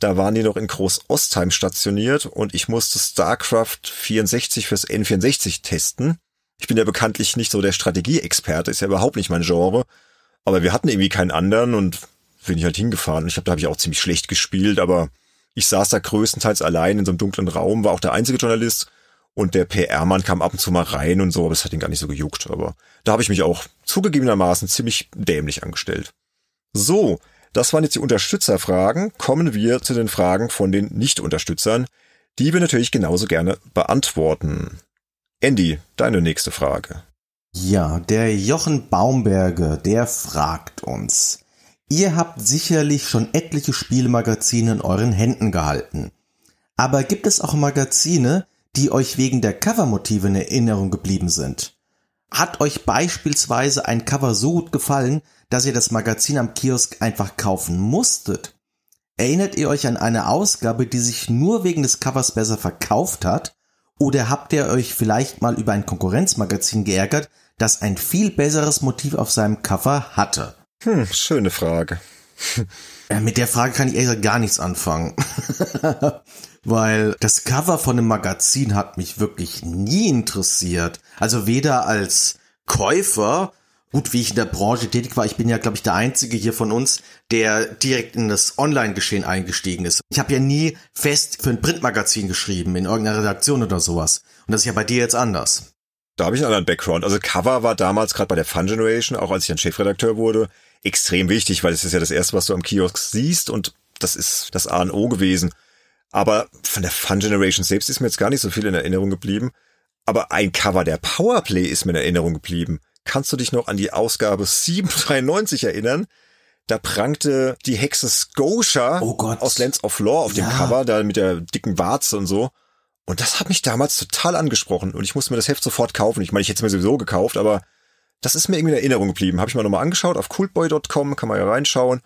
Da waren die noch in Groß-Ostheim stationiert und ich musste StarCraft 64 fürs N64 testen. Ich bin ja bekanntlich nicht so der Strategieexperte, ist ja überhaupt nicht mein Genre. Aber wir hatten irgendwie keinen anderen und bin ich halt hingefahren. Ich habe da habe ich auch ziemlich schlecht gespielt, aber ich saß da größtenteils allein in so einem dunklen Raum, war auch der einzige Journalist und der PR-Mann kam ab und zu mal rein und so, aber es hat ihn gar nicht so gejuckt. Aber da habe ich mich auch zugegebenermaßen ziemlich dämlich angestellt. So, das waren jetzt die Unterstützerfragen. Kommen wir zu den Fragen von den Nicht-Unterstützern, die wir natürlich genauso gerne beantworten. Andy, deine nächste Frage. Ja, der Jochen Baumberger, der fragt uns. Ihr habt sicherlich schon etliche Spielmagazine in euren Händen gehalten. Aber gibt es auch Magazine, die euch wegen der Covermotive in Erinnerung geblieben sind? Hat euch beispielsweise ein Cover so gut gefallen, dass ihr das Magazin am Kiosk einfach kaufen musstet? Erinnert ihr euch an eine Ausgabe, die sich nur wegen des Covers besser verkauft hat? Oder habt ihr euch vielleicht mal über ein Konkurrenzmagazin geärgert, das ein viel besseres Motiv auf seinem Cover hatte? Hm, schöne Frage. Ja, mit der Frage kann ich ehrlich gar nichts anfangen. Weil das Cover von einem Magazin hat mich wirklich nie interessiert. Also weder als Käufer, gut, wie ich in der Branche tätig war, ich bin ja, glaube ich, der Einzige hier von uns, der direkt in das Online-Geschehen eingestiegen ist. Ich habe ja nie fest für ein Printmagazin geschrieben, in irgendeiner Redaktion oder sowas. Und das ist ja bei dir jetzt anders. Da habe ich einen anderen Background. Also Cover war damals gerade bei der Fun Generation, auch als ich ein Chefredakteur wurde, extrem wichtig, weil es ist ja das erste, was du am Kiosk siehst und das ist das A und O gewesen. Aber von der Fun Generation selbst ist mir jetzt gar nicht so viel in Erinnerung geblieben. Aber ein Cover der Powerplay ist mir in Erinnerung geblieben. Kannst du dich noch an die Ausgabe 793 erinnern? Da prangte die Hexe Scotia oh aus Lens of Law auf ja. dem Cover, da mit der dicken Warze und so. Und das hat mich damals total angesprochen und ich musste mir das Heft sofort kaufen. Ich meine, ich hätte es mir sowieso gekauft, aber das ist mir irgendwie in Erinnerung geblieben. Habe ich mal nochmal angeschaut auf cultboy.com, kann man ja reinschauen.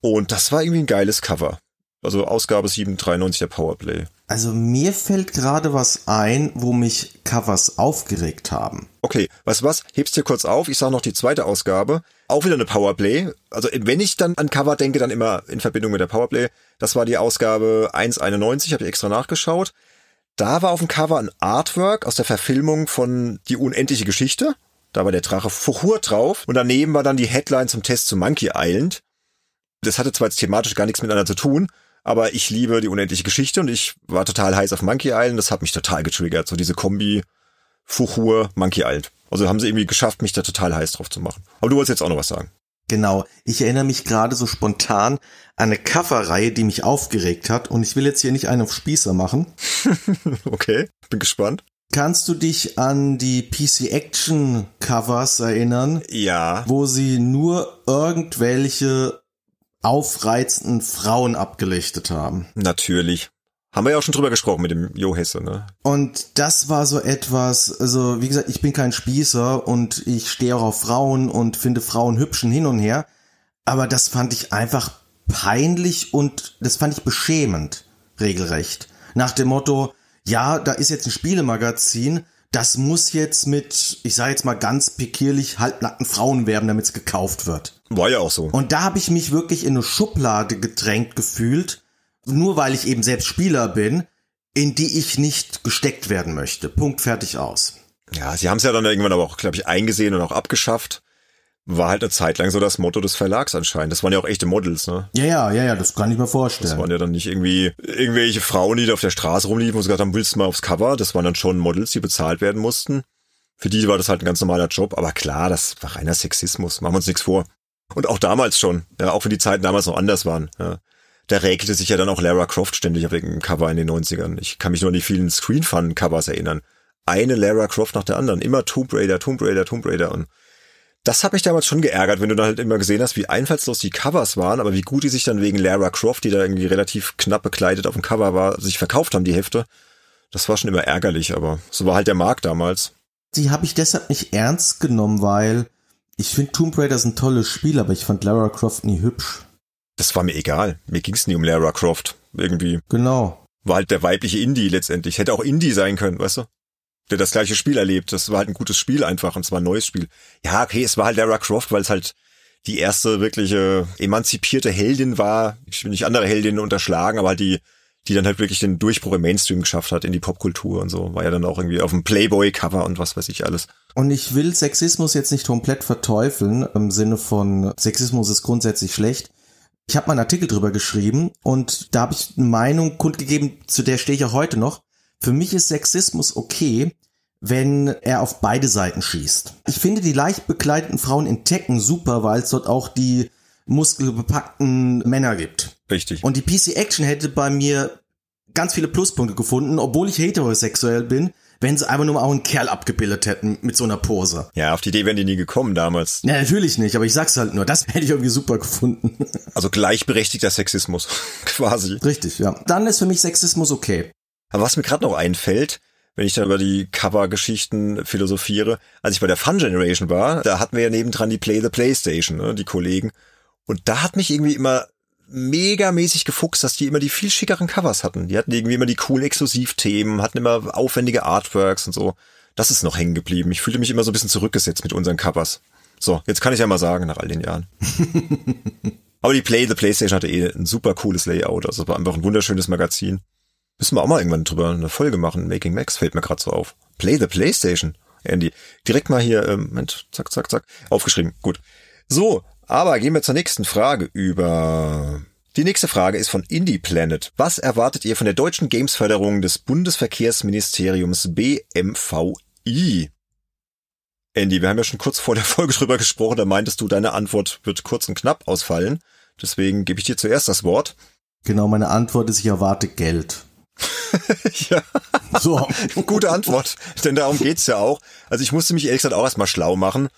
Und das war irgendwie ein geiles Cover. Also Ausgabe 793 der Powerplay. Also mir fällt gerade was ein, wo mich Covers aufgeregt haben. Okay, weißt du was? Hebst dir kurz auf. Ich sage noch die zweite Ausgabe. Auch wieder eine Powerplay. Also wenn ich dann an Cover denke, dann immer in Verbindung mit der Powerplay. Das war die Ausgabe 191, habe ich extra nachgeschaut. Da war auf dem Cover ein Artwork aus der Verfilmung von Die unendliche Geschichte. Da war der Drache Fuchur drauf. Und daneben war dann die Headline zum Test zu Monkey Island. Das hatte zwar jetzt thematisch gar nichts miteinander zu tun, aber ich liebe die unendliche Geschichte und ich war total heiß auf Monkey Island. Das hat mich total getriggert. So diese Kombi Fuchur Monkey Island. Also haben sie irgendwie geschafft, mich da total heiß drauf zu machen. Aber du wolltest jetzt auch noch was sagen. Genau. Ich erinnere mich gerade so spontan an eine Coverreihe, die mich aufgeregt hat. Und ich will jetzt hier nicht einen auf Spießer machen. okay, bin gespannt. Kannst du dich an die PC Action Covers erinnern? Ja. Wo sie nur irgendwelche aufreizenden Frauen abgelichtet haben. Natürlich. Haben wir ja auch schon drüber gesprochen mit dem Jo Hesse, ne? Und das war so etwas, also wie gesagt, ich bin kein Spießer und ich stehe auch auf Frauen und finde Frauen hübschen hin und her. Aber das fand ich einfach peinlich und das fand ich beschämend, regelrecht. Nach dem Motto, ja, da ist jetzt ein Spielemagazin, das muss jetzt mit, ich sage jetzt mal ganz pikierlich, halbnackten Frauen werben, damit es gekauft wird. War ja auch so. Und da habe ich mich wirklich in eine Schublade gedrängt gefühlt, nur weil ich eben selbst Spieler bin, in die ich nicht gesteckt werden möchte. Punkt fertig aus. Ja, sie haben es ja dann irgendwann aber auch, glaube ich, eingesehen und auch abgeschafft war halt eine Zeit lang so das Motto des Verlags anscheinend. Das waren ja auch echte Models, ne? Ja, ja, ja, ja, das kann ich mir vorstellen. Das waren ja dann nicht irgendwie irgendwelche Frauen, die da auf der Straße rumliefen und gesagt haben, willst du mal aufs Cover? Das waren dann schon Models, die bezahlt werden mussten. Für die war das halt ein ganz normaler Job, aber klar, das war reiner Sexismus, machen wir uns nichts vor. Und auch damals schon, ja, auch wenn die Zeiten damals noch anders waren, ja. Da räkelte sich ja dann auch Lara Croft ständig auf irgendeinem Cover in den 90ern. Ich kann mich nur an die vielen Screen Fun Covers erinnern. Eine Lara Croft nach der anderen. Immer Tomb Raider, Tomb Raider, Tomb Raider und Das hat mich damals schon geärgert, wenn du dann halt immer gesehen hast, wie einfallslos die Covers waren, aber wie gut die sich dann wegen Lara Croft, die da irgendwie relativ knapp bekleidet auf dem Cover war, sich verkauft haben, die Hefte. Das war schon immer ärgerlich, aber so war halt der Markt damals. Die habe ich deshalb nicht ernst genommen, weil ich finde Tomb Raider ist ein tolles Spiel, aber ich fand Lara Croft nie hübsch. Das war mir egal. Mir ging's nie um Lara Croft. Irgendwie. Genau. War halt der weibliche Indie letztendlich. Hätte auch Indie sein können, weißt du? Der das gleiche Spiel erlebt. Das war halt ein gutes Spiel einfach und zwar ein neues Spiel. Ja, okay, es war halt Lara Croft, weil es halt die erste wirkliche emanzipierte Heldin war. Ich will nicht andere Heldinnen unterschlagen, aber halt die, die dann halt wirklich den Durchbruch im Mainstream geschafft hat in die Popkultur und so. War ja dann auch irgendwie auf dem Playboy-Cover und was weiß ich alles. Und ich will Sexismus jetzt nicht komplett verteufeln, im Sinne von Sexismus ist grundsätzlich schlecht. Ich habe mal einen Artikel drüber geschrieben und da habe ich eine Meinung kundgegeben, zu der stehe ich auch heute noch. Für mich ist Sexismus okay, wenn er auf beide Seiten schießt. Ich finde die leicht bekleideten Frauen in Tekken super, weil es dort auch die muskelbepackten Männer gibt. Richtig. Und die PC Action hätte bei mir ganz viele Pluspunkte gefunden, obwohl ich heterosexuell bin, wenn sie einfach nur mal auch einen Kerl abgebildet hätten mit so einer Pose. Ja, auf die Idee wären die nie gekommen damals. Ja, natürlich nicht, aber ich sag's halt nur, das hätte ich irgendwie super gefunden. Also gleichberechtigter Sexismus, quasi. Richtig, ja. Dann ist für mich Sexismus okay. Aber was mir gerade noch einfällt, wenn ich da über die Cover-Geschichten philosophiere, als ich bei der Fun Generation war, da hatten wir ja nebendran die Play the Playstation, ne, die Kollegen. Und da hat mich irgendwie immer megamäßig gefuchst, dass die immer die viel schickeren Covers hatten. Die hatten irgendwie immer die coolen Exklusivthemen, hatten immer aufwendige Artworks und so. Das ist noch hängen geblieben. Ich fühlte mich immer so ein bisschen zurückgesetzt mit unseren Covers. So, jetzt kann ich ja mal sagen, nach all den Jahren. Aber die Play, the PlayStation hatte eh ein super cooles Layout. Also es war einfach ein wunderschönes Magazin. Müssen wir auch mal irgendwann drüber eine Folge machen. Making Max fällt mir gerade so auf. Play the PlayStation. Andy, direkt mal hier, ähm, Moment, zack, zack, zack, aufgeschrieben. Gut. So, aber gehen wir zur nächsten Frage über. Die nächste Frage ist von Indie Planet. Was erwartet ihr von der deutschen Gamesförderung des Bundesverkehrsministeriums BMVI? Andy, wir haben ja schon kurz vor der Folge drüber gesprochen, da meintest du, deine Antwort wird kurz und knapp ausfallen. Deswegen gebe ich dir zuerst das Wort. Genau, meine Antwort ist, ich erwarte Geld. ja. So. Gute Antwort. Denn darum geht's ja auch. Also ich musste mich ehrlich gesagt auch erstmal schlau machen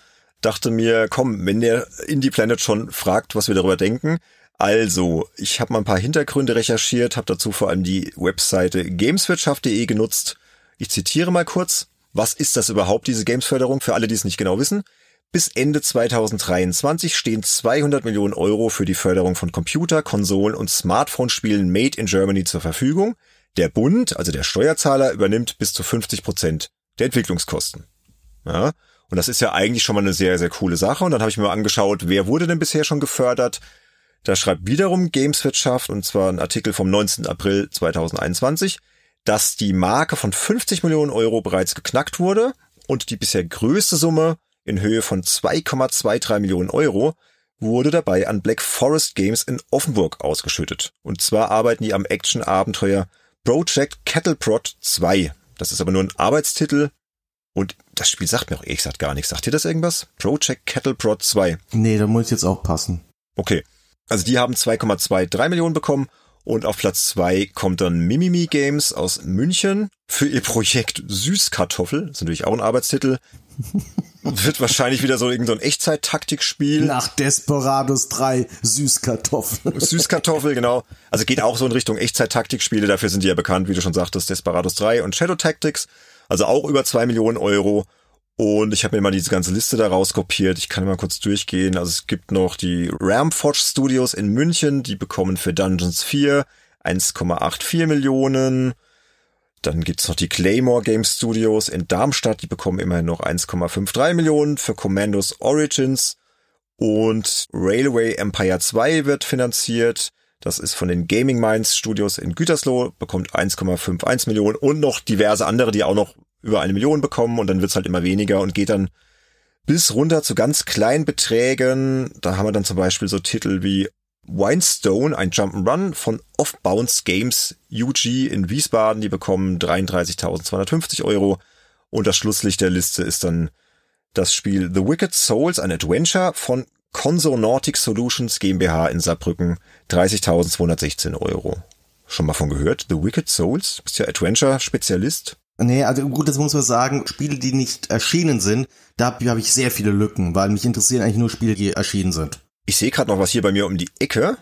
dachte mir, komm, wenn der Indie Planet schon fragt, was wir darüber denken. Also, ich habe mal ein paar Hintergründe recherchiert, habe dazu vor allem die Webseite gameswirtschaft.de genutzt. Ich zitiere mal kurz. Was ist das überhaupt, diese Gamesförderung, für alle, die es nicht genau wissen? Bis Ende 2023 stehen 200 Millionen Euro für die Förderung von Computer, Konsolen und Smartphone-Spielen made in Germany zur Verfügung. Der Bund, also der Steuerzahler, übernimmt bis zu 50 Prozent der Entwicklungskosten. Ja, und das ist ja eigentlich schon mal eine sehr, sehr coole Sache. Und dann habe ich mir mal angeschaut, wer wurde denn bisher schon gefördert. Da schreibt wiederum Gameswirtschaft, und zwar ein Artikel vom 19. April 2021, dass die Marke von 50 Millionen Euro bereits geknackt wurde und die bisher größte Summe in Höhe von 2,23 Millionen Euro wurde dabei an Black Forest Games in Offenburg ausgeschüttet. Und zwar arbeiten die am Action-Abenteuer Project Kettleprot 2. Das ist aber nur ein Arbeitstitel und das Spiel sagt mir auch ehrlich gesagt gar nichts. Sagt dir das irgendwas? Project Kettle Prod 2. Nee, da muss ich jetzt auch passen. Okay. Also die haben 2,23 Millionen bekommen und auf Platz 2 kommt dann Mimimi Games aus München für ihr Projekt Süßkartoffel. Das ist natürlich auch ein Arbeitstitel. Wird wahrscheinlich wieder so irgendein so Echtzeit-Taktikspiel. Nach Desperados 3 Süßkartoffel. Süßkartoffel, genau. Also geht auch so in Richtung Echtzeit-Taktikspiele. Dafür sind die ja bekannt, wie du schon sagtest, Desperados 3 und Shadow Tactics. Also auch über zwei Millionen Euro. Und ich habe mir mal diese ganze Liste da rauskopiert. Ich kann mal kurz durchgehen. Also es gibt noch die Ramforge Studios in München, die bekommen für Dungeons 4 1,84 Millionen. Dann gibt's noch die Claymore Game Studios in Darmstadt, die bekommen immerhin noch 1,53 Millionen für Commandos Origins. Und Railway Empire 2 wird finanziert. Das ist von den Gaming Minds Studios in Gütersloh, bekommt 1,51 Millionen und noch diverse andere, die auch noch über eine Million bekommen und dann wird's halt immer weniger und geht dann bis runter zu ganz kleinen Beträgen. Da haben wir dann zum Beispiel so Titel wie Winestone, ein Jump'n'Run von Off-Bounce Games UG in Wiesbaden. Die bekommen 33.250 Euro. Und das Schlusslicht der Liste ist dann das Spiel The Wicked Souls, ein Adventure von Consonautic Solutions GmbH in Saarbrücken 30.216 Euro. Schon mal von gehört? The Wicked Souls? Bist ja Adventure-Spezialist? Nee, also gut, das muss man sagen, Spiele, die nicht erschienen sind, da habe hab ich sehr viele Lücken, weil mich interessieren eigentlich nur Spiele, die erschienen sind. Ich sehe gerade noch was hier bei mir um die Ecke.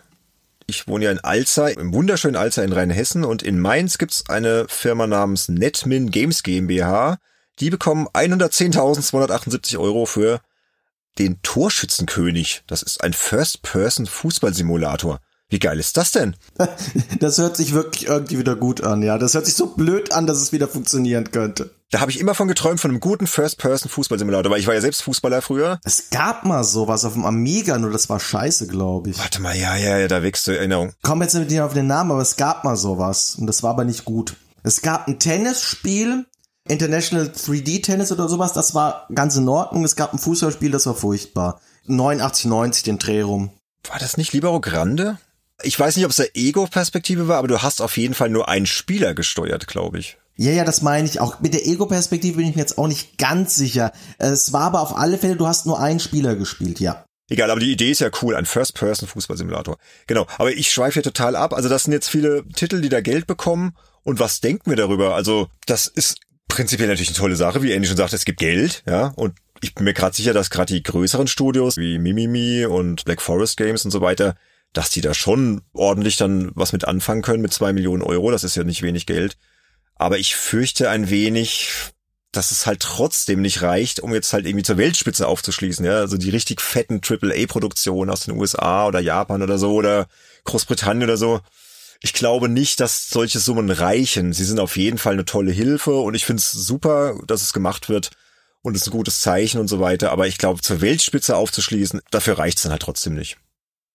Ich wohne ja in Alzey, im wunderschönen Alzey in Rheinhessen und in Mainz gibt's eine Firma namens Netmin Games GmbH. Die bekommen 110.278 Euro für den Torschützenkönig. Das ist ein First-Person-Fußballsimulator. Wie geil ist das denn? Das hört sich wirklich irgendwie wieder gut an, ja. Das hört sich so blöd an, dass es wieder funktionieren könnte. Da habe ich immer von geträumt, von einem guten First-Person-Fußballsimulator, weil ich war ja selbst Fußballer früher. Es gab mal sowas auf dem Amiga, nur das war scheiße, glaube ich. Warte mal, ja, ja, ja, da wächst du Erinnerung. Komm jetzt nicht auf den Namen, aber es gab mal sowas und das war aber nicht gut. Es gab ein Tennisspiel, International 3D Tennis oder sowas, das war ganz in Ordnung. Es gab ein Fußballspiel, das war furchtbar. 89, 90 den Dreh rum. War das nicht Libero Grande? Ich weiß nicht, ob es der Ego-Perspektive war, aber du hast auf jeden Fall nur einen Spieler gesteuert, glaube ich. Ja, ja, das meine ich auch. Mit der Ego-Perspektive bin ich mir jetzt auch nicht ganz sicher. Es war aber auf alle Fälle, du hast nur einen Spieler gespielt, ja. Egal, aber die Idee ist ja cool, ein First-Person-Fußballsimulator. Genau, aber ich schweife hier total ab. Also das sind jetzt viele Titel, die da Geld bekommen. Und was denken wir darüber? Also das ist prinzipiell natürlich eine tolle Sache, wie Andy schon sagte, es gibt Geld, ja, und ich bin mir gerade sicher, dass gerade die größeren Studios wie Mimimi und Black Forest Games und so weiter, dass die da schon ordentlich dann was mit anfangen können mit zwei Millionen Euro. Das ist ja nicht wenig Geld. Aber ich fürchte ein wenig, dass es halt trotzdem nicht reicht, um jetzt halt irgendwie zur Weltspitze aufzuschließen. Ja, also die richtig fetten AAA-Produktionen aus den USA oder Japan oder so oder Großbritannien oder so ich glaube nicht, dass solche Summen reichen. Sie sind auf jeden Fall eine tolle Hilfe und ich finde es super, dass es gemacht wird und es ist ein gutes Zeichen und so weiter. Aber ich glaube, zur Weltspitze aufzuschließen, dafür reicht es dann halt trotzdem nicht.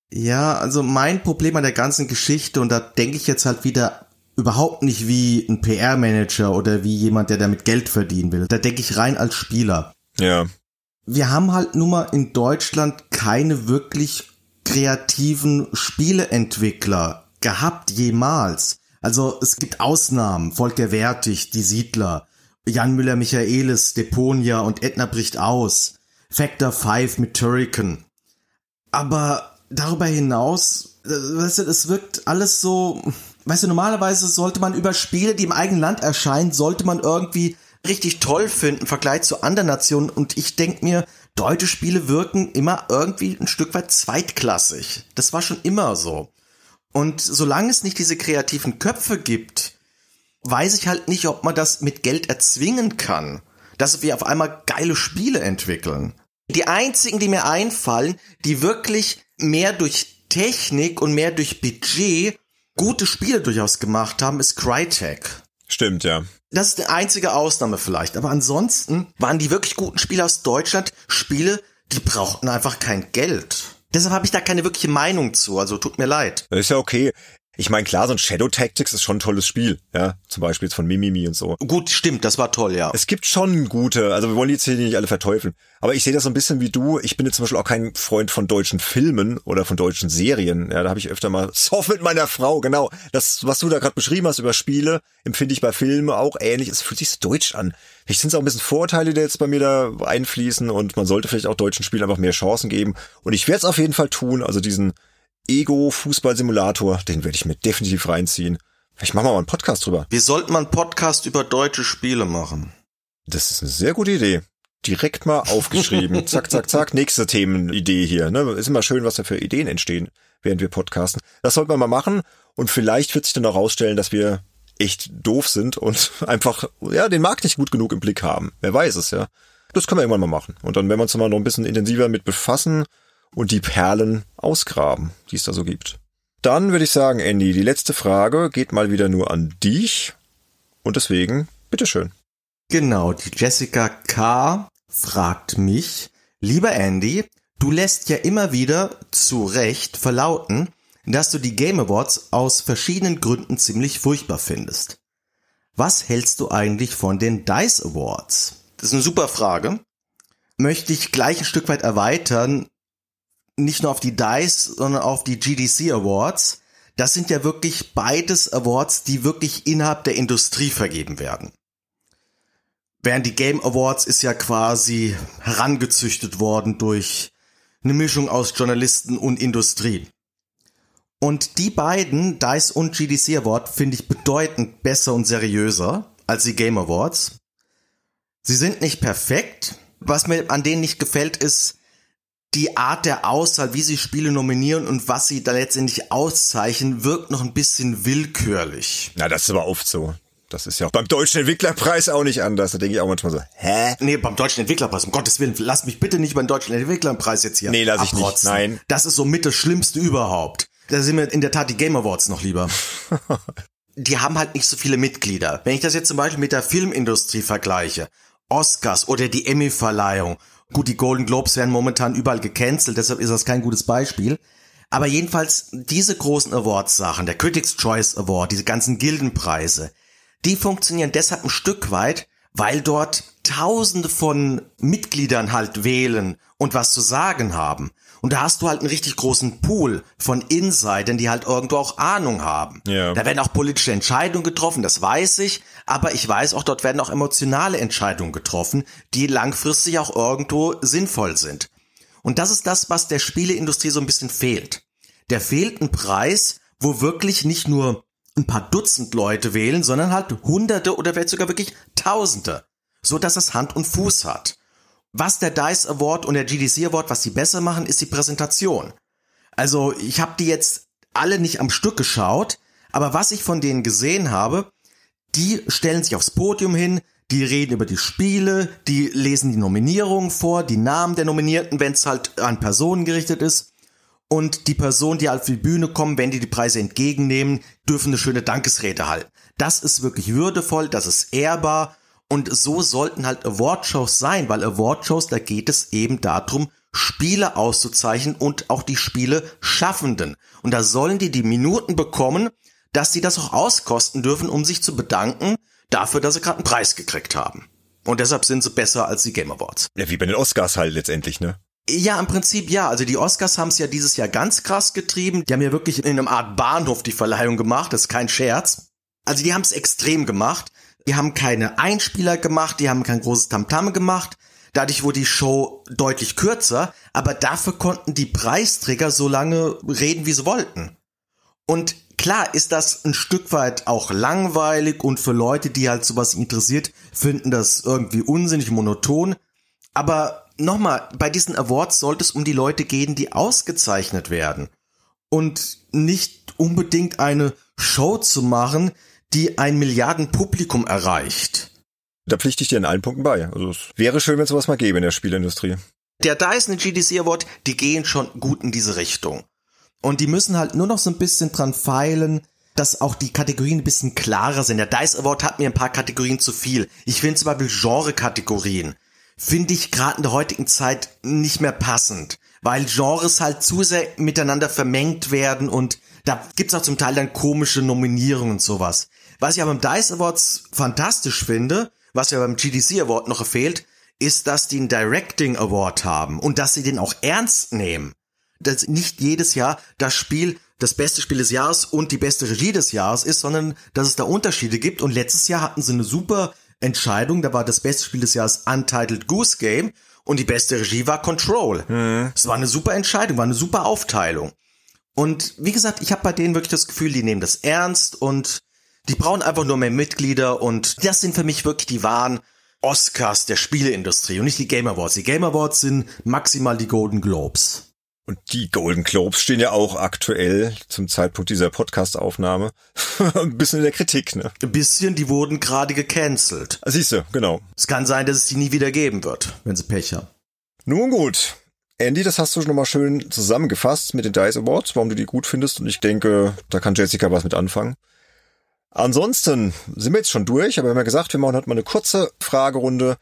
Ja, also mein Problem an der ganzen Geschichte, und da denke ich jetzt halt wieder überhaupt nicht wie ein PR-Manager oder wie jemand, der damit Geld verdienen will. Da denke ich rein als Spieler. Ja. Wir haben halt nun mal in Deutschland keine wirklich kreativen Spieleentwickler gehabt jemals. Also es gibt Ausnahmen, Volker Wertig, die Siedler, Jan Müller-Michaelis, Deponia und Edna bricht aus, Factor 5 mit Turrican. Aber darüber hinaus, äh, weißt du, es wirkt alles so, weißt du, normalerweise sollte man über Spiele, die im eigenen Land erscheinen, sollte man irgendwie richtig toll finden im Vergleich zu anderen Nationen und ich denke mir, deutsche Spiele wirken immer irgendwie ein Stück weit zweitklassig. Das war schon immer so. Und solange es nicht diese kreativen Köpfe gibt, weiß ich halt nicht, ob man das mit Geld erzwingen kann, dass wir auf einmal geile Spiele entwickeln. Die einzigen, die mir einfallen, die wirklich mehr durch Technik und mehr durch Budget gute Spiele durchaus gemacht haben, ist Crytek. Stimmt, ja. Das ist eine einzige Ausnahme vielleicht. Aber ansonsten waren die wirklich guten Spiele aus Deutschland Spiele, die brauchten einfach kein Geld. Deshalb habe ich da keine wirkliche Meinung zu, also tut mir leid. Ist ja okay. Ich meine, klar, so ein Shadow Tactics ist schon ein tolles Spiel, ja. Zum Beispiel jetzt von Mimimi und so. Gut, stimmt, das war toll, ja. Es gibt schon gute, also wir wollen jetzt hier nicht alle verteufeln. Aber ich sehe das so ein bisschen wie du. Ich bin jetzt zum Beispiel auch kein Freund von deutschen Filmen oder von deutschen Serien. Ja, da habe ich öfter mal Soft mit meiner Frau, genau. Das, was du da gerade beschrieben hast über Spiele, empfinde ich bei Filmen auch ähnlich. Es fühlt sich so deutsch an. Vielleicht sind es auch ein bisschen Vorurteile, die jetzt bei mir da einfließen und man sollte vielleicht auch deutschen Spielen einfach mehr Chancen geben. Und ich werde es auf jeden Fall tun. Also diesen Ego-Fußball-Simulator, den werde ich mir definitiv reinziehen. Vielleicht machen wir mal einen Podcast drüber. Wir sollten mal einen Podcast über deutsche Spiele machen. Das ist eine sehr gute Idee. Direkt mal aufgeschrieben. zack, zack, zack. Nächste Themenidee hier. Ne? Ist immer schön, was da für Ideen entstehen, während wir podcasten. Das sollten wir mal machen. Und vielleicht wird sich dann auch rausstellen, dass wir echt doof sind und einfach, ja, den Markt nicht gut genug im Blick haben. Wer weiß es, ja. Das können wir irgendwann mal machen. Und dann werden wir uns mal noch ein bisschen intensiver mit befassen und die Perlen ausgraben, die es da so gibt. Dann würde ich sagen, Andy, die letzte Frage geht mal wieder nur an dich. Und deswegen, bitteschön. Genau, die Jessica K. fragt mich, lieber Andy, du lässt ja immer wieder zu Recht verlauten, dass du die Game Awards aus verschiedenen Gründen ziemlich furchtbar findest. Was hältst du eigentlich von den DICE Awards? Das ist eine super Frage. Möchte ich gleich ein Stück weit erweitern, nicht nur auf die DICE, sondern auf die GDC Awards. Das sind ja wirklich beides Awards, die wirklich innerhalb der Industrie vergeben werden. Während die Game Awards ist ja quasi herangezüchtet worden durch eine Mischung aus Journalisten und Industrie. Und die beiden, DICE und GDC Award, finde ich bedeutend besser und seriöser als die Game Awards. Sie sind nicht perfekt. Was mir an denen nicht gefällt, ist die Art der Auswahl, wie sie Spiele nominieren und was sie da letztendlich auszeichnen, wirkt noch ein bisschen willkürlich. Na, das ist aber oft so. Das ist ja auch beim Deutschen Entwicklerpreis auch nicht anders. Da denke ich auch manchmal so, hä? Nee, beim Deutschen Entwicklerpreis, um Gottes Willen, lass mich bitte nicht beim Deutschen Entwicklerpreis jetzt hier Nee, lass ich nicht, nein. Das ist so mit das Schlimmste überhaupt. Da sind mir in der Tat die Game Awards noch lieber. die haben halt nicht so viele Mitglieder. Wenn ich das jetzt zum Beispiel mit der Filmindustrie vergleiche, Oscars oder die Emmy-Verleihung, gut, die Golden Globes werden momentan überall gecancelt, deshalb ist das kein gutes Beispiel. Aber jedenfalls diese großen Awards-Sachen, der Critics' Choice Award, diese ganzen Gildenpreise, die funktionieren deshalb ein Stück weit, weil dort Tausende von Mitgliedern halt wählen und was zu sagen haben. Und da hast du halt einen richtig großen Pool von Insidern, die halt irgendwo auch Ahnung haben. Ja. Da werden auch politische Entscheidungen getroffen, das weiß ich. Aber ich weiß auch, dort werden auch emotionale Entscheidungen getroffen, die langfristig auch irgendwo sinnvoll sind. Und das ist das, was der Spieleindustrie so ein bisschen fehlt. Der fehlt ein Preis, wo wirklich nicht nur ein paar Dutzend Leute wählen, sondern halt Hunderte oder vielleicht sogar wirklich Tausende, so dass es Hand und Fuß hat. Was der DICE Award und der GDC Award, was sie besser machen, ist die Präsentation. Also ich habe die jetzt alle nicht am Stück geschaut, aber was ich von denen gesehen habe, die stellen sich aufs Podium hin, die reden über die Spiele, die lesen die Nominierungen vor, die Namen der Nominierten, wenn es halt an Personen gerichtet ist und die Personen, die auf die Bühne kommen, wenn die die Preise entgegennehmen, dürfen eine schöne Dankesrede halten. Das ist wirklich würdevoll, das ist ehrbar und so sollten halt Awardshows sein, weil Awardshows, da geht es eben darum, Spiele auszuzeichnen und auch die Spiele Schaffenden. Und da sollen die die Minuten bekommen, dass sie das auch auskosten dürfen, um sich zu bedanken dafür, dass sie gerade einen Preis gekriegt haben. Und deshalb sind sie besser als die Game Awards. Ja, wie bei den Oscars halt letztendlich, ne? Ja, im Prinzip ja. Also die Oscars haben es ja dieses Jahr ganz krass getrieben. Die haben ja wirklich in einem Art Bahnhof die Verleihung gemacht. Das ist kein Scherz. Also die haben es extrem gemacht. Die haben keine Einspieler gemacht, die haben kein großes Tamtam gemacht. Dadurch wurde die Show deutlich kürzer, aber dafür konnten die Preisträger so lange reden, wie sie wollten. Und klar ist das ein Stück weit auch langweilig und für Leute, die halt sowas interessiert, finden das irgendwie unsinnig, monoton. Aber nochmal, bei diesen Awards sollte es um die Leute gehen, die ausgezeichnet werden. Und nicht unbedingt eine Show zu machen, die ein Milliardenpublikum erreicht. Da pflichte ich dir in allen Punkten bei. Also es wäre schön, wenn es sowas mal gäbe in der Spielindustrie. Der Dyson GDC Award, die gehen schon gut in diese Richtung. Und die müssen halt nur noch so ein bisschen dran feilen, dass auch die Kategorien ein bisschen klarer sind. Der DICE Award hat mir ein paar Kategorien zu viel. Ich finde zum Beispiel Genre-Kategorien finde ich gerade in der heutigen Zeit nicht mehr passend, weil Genres halt zu sehr miteinander vermengt werden und da gibt's auch zum Teil dann komische Nominierungen und sowas. Was ich aber beim DICE Awards fantastisch finde, was ja beim GDC Award noch fehlt, ist, dass die einen Directing Award haben und dass sie den auch ernst nehmen. Dass nicht jedes Jahr das Spiel das beste Spiel des Jahres und die beste Regie des Jahres ist, sondern dass es da Unterschiede gibt. Und letztes Jahr hatten sie eine super Entscheidung. Da war das beste Spiel des Jahres Untitled Goose Game und die beste Regie war Control. Hm. Es war eine super Entscheidung, war eine super Aufteilung. Und wie gesagt, ich habe bei denen wirklich das Gefühl, die nehmen das ernst und die brauchen einfach nur mehr Mitglieder und das sind für mich wirklich die wahren Oscars der Spieleindustrie und nicht die Game Awards. Die Game Awards sind maximal die Golden Globes. Und die Golden Globes stehen ja auch aktuell zum Zeitpunkt dieser Podcast-Aufnahme ein bisschen in der Kritik, ne? Ein bisschen, die wurden gerade gecancelt. Ah, siehst du, genau. Es kann sein, dass es die nie wieder geben wird, wenn sie Pech haben. Nun gut. Andy, das hast du schon mal schön zusammengefasst mit den DICE Awards, warum du die gut findest. Und ich denke, da kann Jessica was mit anfangen. Ansonsten sind wir jetzt schon durch, aber wir haben ja gesagt, wir machen heute mal eine kurze Fragerunde.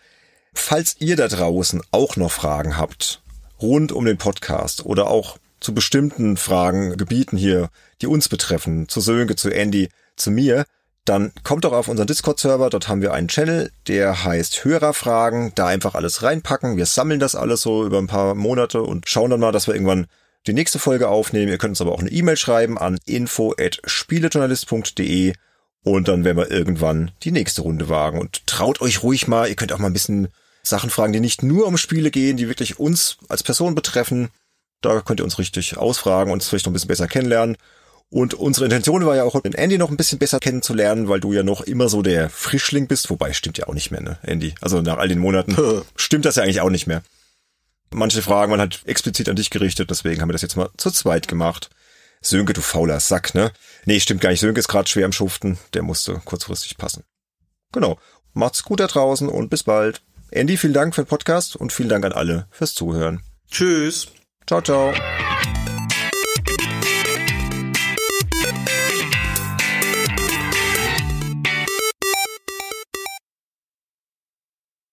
Falls ihr da draußen auch noch Fragen habt, rund um den Podcast oder auch zu bestimmten Fragen, Gebieten hier, die uns betreffen, zu Sönke, zu Andy, zu mir, dann kommt doch auf unseren Discord-Server, dort haben wir einen Channel, der heißt Hörerfragen, da einfach alles reinpacken. Wir sammeln das alles so über ein paar Monate und schauen dann mal, dass wir irgendwann die nächste Folge aufnehmen. Ihr könnt uns aber auch eine E-Mail schreiben an info@spielejournalist.de und dann werden wir irgendwann die nächste Runde wagen und traut euch ruhig mal, ihr könnt auch mal ein bisschen Sachen fragen, die nicht nur um Spiele gehen, die wirklich uns als Person betreffen. Da könnt ihr uns richtig ausfragen und uns vielleicht noch ein bisschen besser kennenlernen. Und unsere Intention war ja auch, den Andy noch ein bisschen besser kennenzulernen, weil du ja noch immer so der Frischling bist. Wobei, stimmt ja auch nicht mehr, ne, Andy? Also nach all den Monaten stimmt das ja eigentlich auch nicht mehr. Manche Fragen waren halt explizit an dich gerichtet, deswegen haben wir das jetzt mal zu zweit gemacht. Sönke, du fauler Sack, ne? Nee, stimmt gar nicht. Sönke ist gerade schwer am Schuften. Der musste kurzfristig passen. Genau. Macht's gut da draußen und bis bald. Andy, vielen Dank für den Podcast und vielen Dank an alle fürs Zuhören. Tschüss. Ciao, ciao.